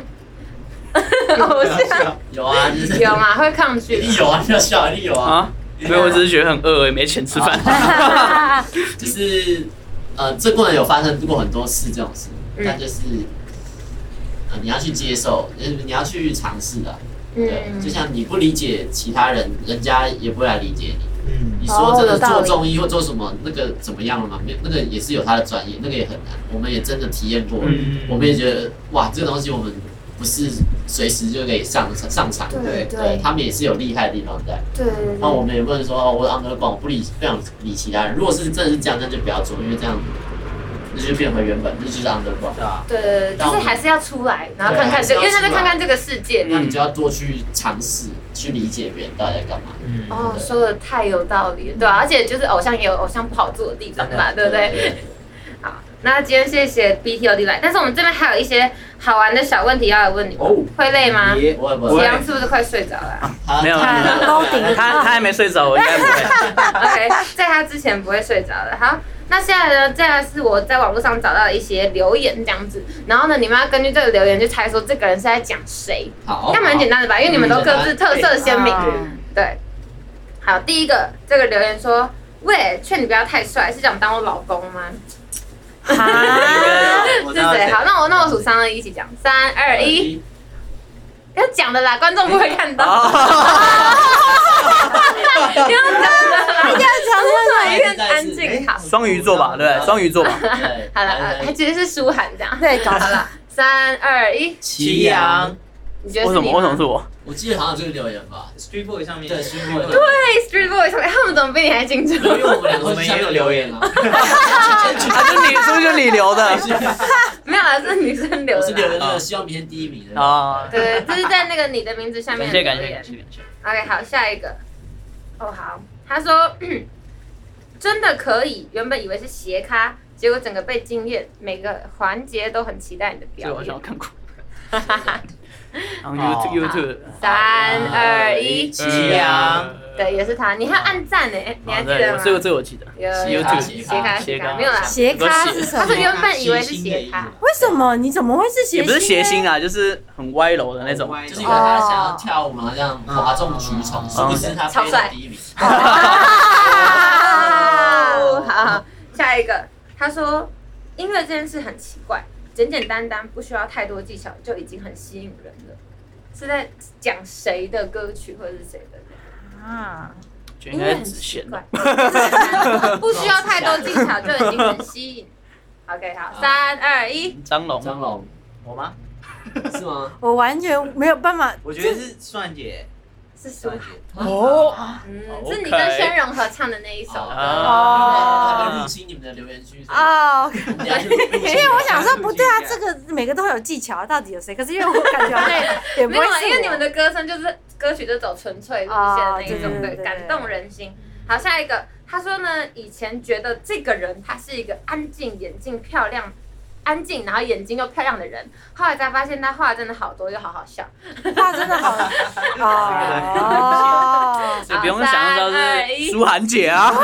[LAUGHS] 偶像 [LAUGHS] 有啊，就是有吗？会抗拒吗？有啊，要笑，一定有啊。啊，没有，我只是觉得很饿，也没钱吃饭。[LAUGHS] 就是呃，这过程有发生过很多次这种事，嗯但就是呃，你要去接受，呃你要去尝试的。对，嗯就像你不理解其他人，人家也不会来理解你。嗯，你说真的做中医或做什么，那个怎么样了吗？没有，那个也是有他的专业，那个也很难。我们也真的体验过，嗯我们也觉得哇，这个东西我们不是随时就可以上上场。对对，他们也是有厉害的地方在。对对那我们也不能说哦，我 underground 我不理不想理其他人。如果是真的是这样，那就不要做，因为这样那就变回原本，那就是 underground。对啊，对对，对就是还是要出来，然后看看这，因为他在看看这个世界。那你就要多去尝试，去理解别人到底在干嘛。嗯，哦，说的太有道理了，对啊，而且就是偶像也有偶像不好做的地方嘛，对不对？[LAUGHS] 好，那今天谢谢 BTOD 来，但是我们这边还有一些好玩的小问题要来问你，哦会累吗？也不会不会，是不是快睡着了没有他他他还没睡着，我应该不会。[LAUGHS] OK，在他之前不会睡着的。好，那现在呢，再来是我在网络上找到的一些留言这样子，然后呢，你们要根据这个留言去猜说这个人是在讲谁，好，应该蛮简单的吧？因为你们都各自特色鲜明。嗯对，好，第一个这个留言说，喂，劝你不要太帅，是想当我老公吗？[LAUGHS] 是谁？好，那我那我数三二一，一起讲，三二一，要讲的啦，观众不会看到，不 [LAUGHS] 要讲的啦，要讲一片安静，好，双鱼座吧，对不对？双鱼座吧。对，好了，还其实是舒涵这样，对，搞好了，三二一，祁阳你觉得为什么？为什么是我？我记得好像有这个留言吧，Street Boy 上面对，，Street Boy 上面他们怎么比你还清楚？因为我们两个也有留言啊，啊，就你，是不是就你留的？[LAUGHS] 没有啊，是女生留我的啦。是留言那个希望明天第一名的啊，对，这是在那个你的名字下面感谢感谢感谢感谢。OK，好，下一个。哦，好，他说 [CLEARS THROAT] 真的可以，原本以为是斜咖，结果整个被惊艳，每个环节都很期待你的这个表演。我好像看过。[LAUGHS] 然后 YouTube YouTube 三二一，祁阳，对，也是他，你还要按赞呢，你还记得吗？这个这个我记得。有斜咖 YouTube 斜咖斜斜咖咖没有啦。斜咖是什么？他说原本以为是斜咖，为什么？你怎么会是斜？也不是斜心，啊，就是很歪楼的那种。就是因为他想要跳舞嘛，这样哗众取宠，殊不是他非超帅常第一名。哦，[LAUGHS] 好，下一个，他说音乐这件事很奇怪，简简单单，不需要太多技巧，就已经很吸引人了。是在讲谁的歌曲或者是谁的？啊，就应该是子贤。不需要太多技巧就已经很吸引。OK，好，三二一，张龙，张龙我吗？[LAUGHS] 是吗？我完全没有办法。我觉得是算姐，哦，嗯，是你跟宣荣合唱的那一首。歌。哦，入侵你们的留言区。哦，因为我想说不对啊，这个每个都有技巧，到底有谁？可是因为我感觉好像也 [LAUGHS] 不没有啊，会因为你们的歌声就是歌曲就走纯粹路线的那一种，对，哦对对对。感动人心。好，下一个，他说呢，以前觉得这个人他是一个安静、眼睛漂亮、安静，然后眼睛又漂亮的人，后来才发现他话真的好多，又好好笑。话真的好 [LAUGHS] 哦，所以不用想象到三二一是舒涵姐啊。[LAUGHS]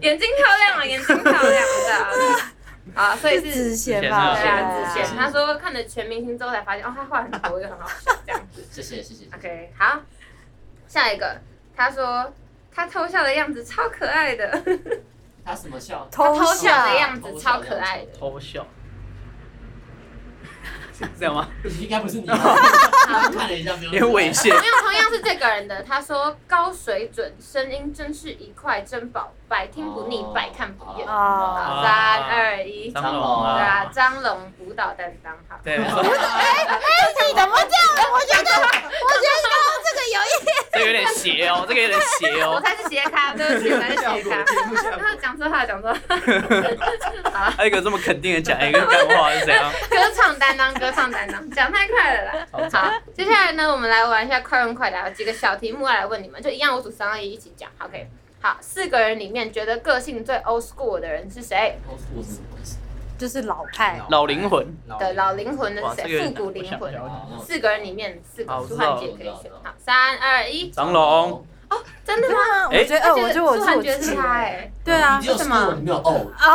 眼睛漂亮啊，眼睛漂亮的。好，所以是是子贤吧？对啊，对子贤。他说看了全明星之后才发现，哦，他话很多，又很好笑，这样子。谢谢谢谢。OK，好，下一个，他说他偷笑的样子超可爱的，他什么笑？他偷笑笑的样子超可爱的。偷笑，[LAUGHS] 是这样吗？应该不是你吧。[LAUGHS] 看了一下没有？有点猥亵。没有，同样是这个人的。他说高水准，声音真是一块珍宝，百听不腻，百看不厌。哦好，三二一，张龙对啊，啊，张龙舞蹈担当，好。对，[LAUGHS] 哎哎，你怎么这样？[LAUGHS] 我觉得，我觉得刚刚这个有一点，这有点邪哦，这个有点邪哦我哦。才是斜咖，对不起，我才是斜咖。[LAUGHS] 他讲错话，讲错话。好，还有一个这么肯定的讲一个干话是怎样？歌唱担当，歌唱担当，讲太快了啦。好，接下来呢，我们来玩一下快问快答，有几个小题目要来问你们，就一样，我数三二一一起讲。OK，好，四个人里面觉得个性最 old school 的人是谁？就是老派，老灵魂，的老灵魂的，是谁？复古灵魂。四个人里面四个，好我知道舒涵姐可以选。好，三二一，张龙，真的吗？我觉得，呃，我觉得我舒是觉得是他哎。对啊你，只有为什么说你没有哦，哦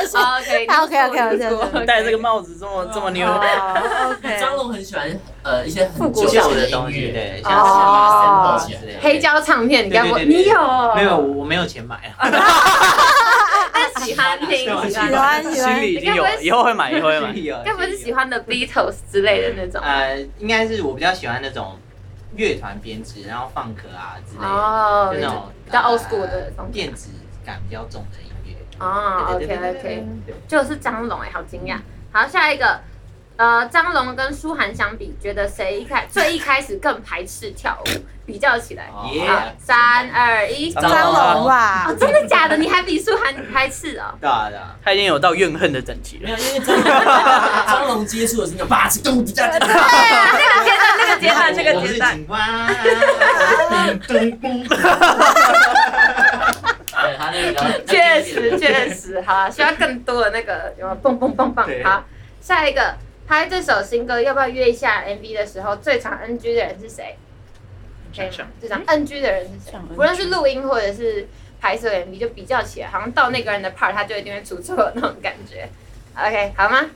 [LAUGHS] OK OK，OK，我知道你戴这个帽子这么这么牛，哦，OK，[LAUGHS] 张龙很喜欢呃一些很复古旧旧的东西，对，哦像是哦 sample 之类的黑胶唱片，你该不会对对对对你有？没有，我没有钱买啊。[LAUGHS] 但喜欢听，喜欢。欢喜欢心里已经有了，以后会买，以后会买。该不是喜欢的 Beatles 之类的那种？呃，应该是我比较喜欢那种乐团编制，然后放歌啊之类的，哦就那种比较 old 呃 school 的电子感比较重的音乐。哦，OK OK，就是张龙哎，好惊讶。好，下一个，呃，张龙跟舒涵相比，觉得谁一开最一开始更排斥跳舞？比较起来，三二一，张张龙吧哦，，真的假的？你还比舒涵排斥哦？对啊对啊，他已经有到怨恨的等级了。没有，因为张龙 [LAUGHS] 接触的是那种八十咚比较，对啊，那个阶段，那个阶段，那个我是阶段。警官，咚咚咚对他那个比较确实确实，好啊，需要更多的那个有没有蹦蹦蹦蹦？好，下一个拍这首新歌要不要约一下 MV 的时候，最常 NG 的人是谁？可以吗想？最常 NG 的人是谁想？无论是录音或者是拍摄 MV，就比较起来，好像到那个人的 part，他就一定会出错那种感觉。OK，好吗？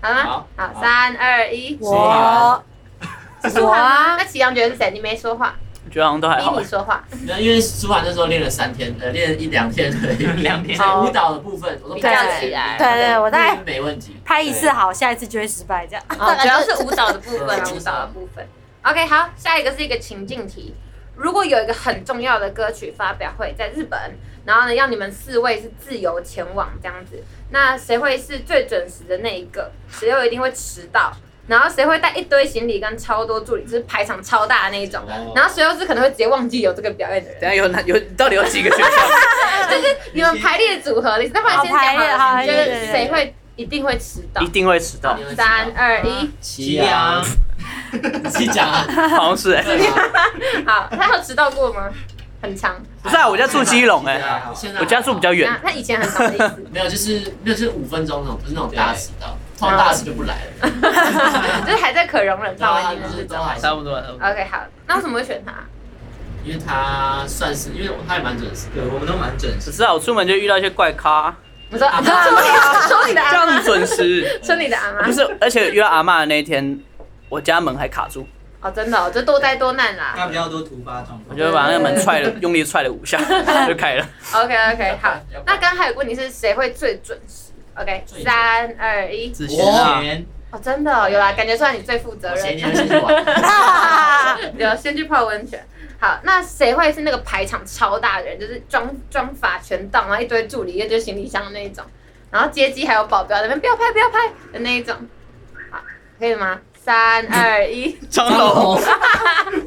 好吗？好好，三二一，我 [LAUGHS] 是舒涵吗？我啊那祁阳觉得是谁？你没说话，我觉得好像都还好逼你。说话。没有，因为舒涵那时候练了三天，呃，练一两天而已，两天所以舞蹈的部分我都比较起来对对，我大概没问题。拍一次好，下一次就会失败这样。哦，主要是舞蹈的部分 [LAUGHS] 舞蹈的部分。OK，好，下一个是一个情境题。如果有一个很重要的歌曲发表会在日本，然后呢，要你们四位是自由前往这样子，那谁会是最准时的那一个？谁又一定会迟到？然后谁会带一堆行李跟超多助理，就是排场超大的那一种？哦然后谁又是可能会直接忘记有这个表演的人？等一下有哪 [LAUGHS] 有到底有几个选项？[LAUGHS] 就是你们排列组合，你那不然先讲好好了，好你觉得对对对谁会一定会迟到一？定会迟到，三二一，齐阳，你讲啊。[LAUGHS] 好像是哎。对啊好，他有迟到过吗？很长。不是啊，我家住基隆哎，现在我家住比较远那。他以前很长的意思，没有，就是没有，就是五分钟那种，不是那种大迟到，通常大迟就不来了。[LAUGHS] 就是还在可容忍范围内的这种。就是都还差不多 OK，好，那为什么会选他？因为他算是，因为他也蛮准时的。对，我们都蛮准时。只是啊，我出门就遇到一些怪咖，我说，你说 [LAUGHS] 说你的这阿妈，样准时。[LAUGHS] 说你的阿妈不，是，而且遇到阿妈的那一天，我家门还卡住，哦，真的哦，就多灾多难啦。他比较多突发状况。我就把那个门踹了，用力踹了五下就开了。OK OK，好，那刚刚还有个问题是谁会最准时？OK，三二一，之之前啊，哦，真的哦有啦，感觉出来你最负责我前一任，天先去玩，[LAUGHS] 有先去泡温泉。好，那谁会是那个排场超大的人，就是装装法全到，然后一堆助理，一堆行李箱的那一种，然后接机还有保镖在那边不要拍不要拍的那一种。好，可以吗？三二一，[LAUGHS] 张张龙，龙，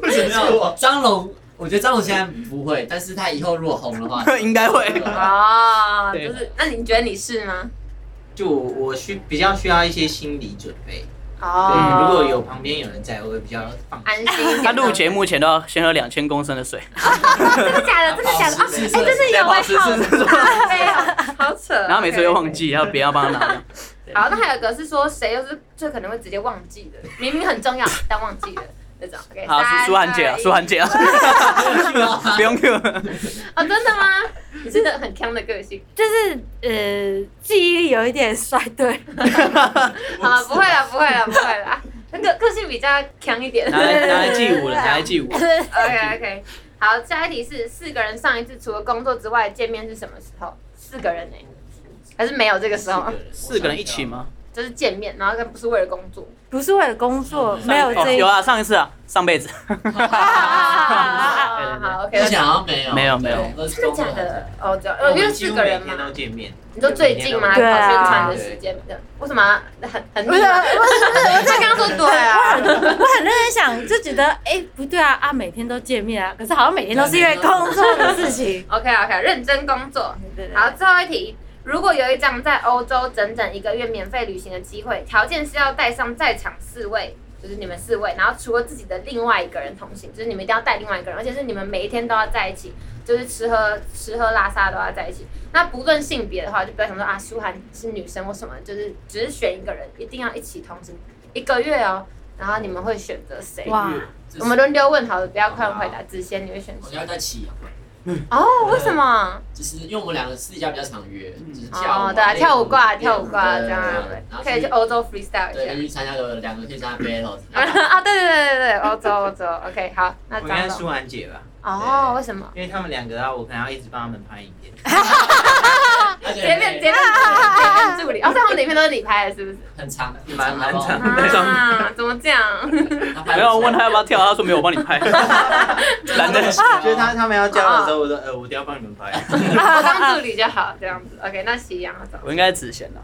为什么要张龙？我觉得张龙现在不会，但是他以后如果红的话，[LAUGHS] 应该会。哦，对就是，那你觉得你是吗？就我需比较需要一些心理准备。对，哦，如果有旁边有人在，我会比较放心。安心，[LAUGHS] 他录节目前都要先喝两千公升的水，[LAUGHS] 真的假的？真的假的？啊，哎，[LAUGHS] 是是真的有哎，是是好扯。然后每次又忘记，然后别人要帮他拿。好，那还有一个是说谁又是最可能会直接忘记的，明明很重要但忘记了那种。OK，好，舒涵姐啊，舒涵姐啊，[LAUGHS] 不用 Q。[LAUGHS] 哦，真的吗？你是很强的个性。就是呃，记忆力有一点衰退。[LAUGHS] 好，不会了，不会了，不会了。那个个性比较强一点。拿来拿来记舞了，拿来记舞。OK OK，好，下一题是四个人上一次除了工作之外见面是什么时候？四个人呢、还是没有这个时候？四个人一起？吗？就是见面，然后跟不是为了工作。不是为了工作，没有哦，这一有啊，上一次啊，上辈子。好，OK，而且好像没有，没有没有真的假的？哦，因为四个人嘛每天都，见面。你说最近吗？还对啊宣传的时间的？为什么要很很不是不是不是，我他刚刚说对啊，我很认真想，就觉得哎、不对啊啊，每天都见面啊，可是好像每天都是因为工作的事情。[LAUGHS] OK OK，认真工作。对对对好，最后一题，如果有一张在欧洲整整一个月免费旅行的机会，条件是要带上在场四位，就是你们四位，然后除了自己的另外一个人同行，就是你们一定要带另外一个人，而且是你们每一天都要在一起，就是吃喝吃喝拉撒都要在一起。那不论性别的话，就不要想说啊，舒涵是女生或什么，就是只是选一个人，一定要一起同行一个月哦。然后你们会选择谁？哇，我们轮流问好了，不要快问回答。子贤，你会选谁？我要在起阳，[LAUGHS] 哦，为什么？就是因为我们两个私底下比较常约，就是跳舞啊哦，对啊，跳舞挂，跳舞挂这样可以去欧洲 freestyle 对，一可以去参加个两个可以参加 battle，下。[LAUGHS] 啊，对对对对对，欧洲欧洲，OK，好，那。我跟舒婉姐吧，哦，为什么？因为他们两个啊，我可能要一直帮他们拍影片。[LAUGHS] 而且直接变直接变直接变助理，哦，所以他们的影片都是你拍的，是不是？很长，[LAUGHS] 蛮蛮长啊，怎么这样？没有问他要不要跳，他说没有，我帮你拍。[LAUGHS] 懒得就是他他们要教的时候，我说呃，我都要帮你们拍。我 [LAUGHS] 当助理就好，这样子。OK，那夕阳要怎么？我应该是子贤的。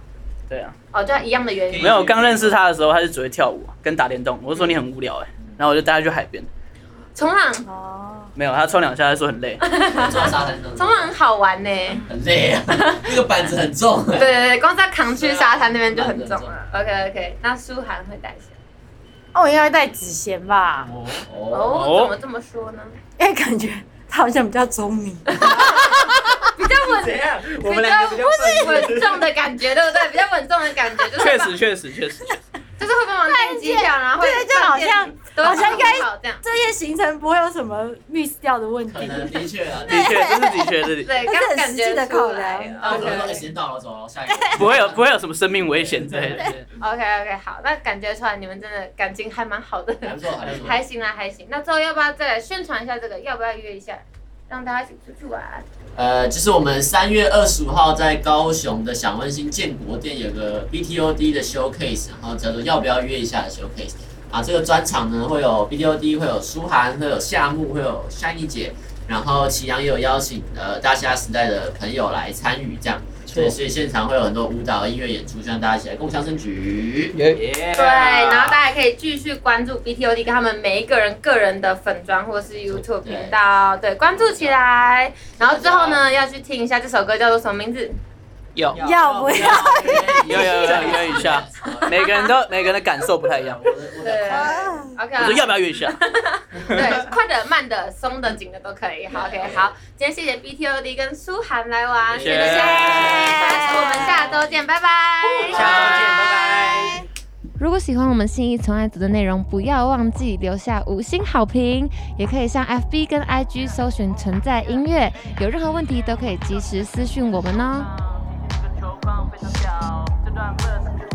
对啊，哦，就一样的原因。没有，我刚认识他的时候，他是只会跳舞跟打电动。我就说你很无聊哎，然后我就带他去海边。冲浪，哦，没有，他冲两下，他说很累。坐在沙滩上，冲浪很好玩呢。很累啊，[LAUGHS] 那个板子很重对哎。对对，光是要扛去沙滩那边就很重了。OK OK，那舒涵会带谁？哦，我应该带子贤吧，哦哦，怎么这么说呢？因为感觉他好像比较聪明。[LAUGHS] 比较稳，怎样？我比们两个比较。稳重的感觉，对不对？比较稳重的感觉，就是确实，确实，确实。就是会帮忙订机票，然后会对就好像都好像应该这样。这些行程不会有什么 miss 掉的问题。可能的确啊，的确，这是的确，这是对，这是很感觉实际的出考来量然后我 OK 说哎时间到了，走了，下一个。[LAUGHS] 不会有不会有什么生命危险之类的。OK OK，好，那感觉出来你们真的感情还蛮好的，还不错，还不错。还行啦，还行。那之后要不要再来宣传一下这个？要不要约一下，让大家一起出去玩？呃，就是我们三月二十五号在高雄的享温馨建国店有个 BTOD 的 showcase，然后叫做要不要约一下的 showcase。啊，这个专场呢会有 BTOD，会有舒涵，会有夏木，会有夏亦姐，然后祁阳也有邀请呃大虾时代的朋友来参与，这样。对，所以现场会有很多舞蹈、音乐演出，希望大家一起来共襄盛举。对对，然后大家可以继续关注 BTOD 跟他们每一个人个人的粉砖或是 YouTube 频道，对，关注起来。然后之后呢，要去听一下这首歌叫做什么名字？有要不要？有有有有约一下，每个人都 [LAUGHS] 每个人的感受不太一样。对。我，OK，说要不要约一下？[LAUGHS] 对，快的、慢的、松的、紧的都可以。好，OK，好，今天谢谢 BTOD 跟舒涵来玩，谢谢。谢谢，我们下周见，拜拜，下周见，拜拜。如果喜欢我们信义从爱组的内容，不要忘记留下五星好评，也可以上 FB 跟 IG 搜寻存在音乐，有任何问题都可以及时私讯我们哦。光非常小，这段 verse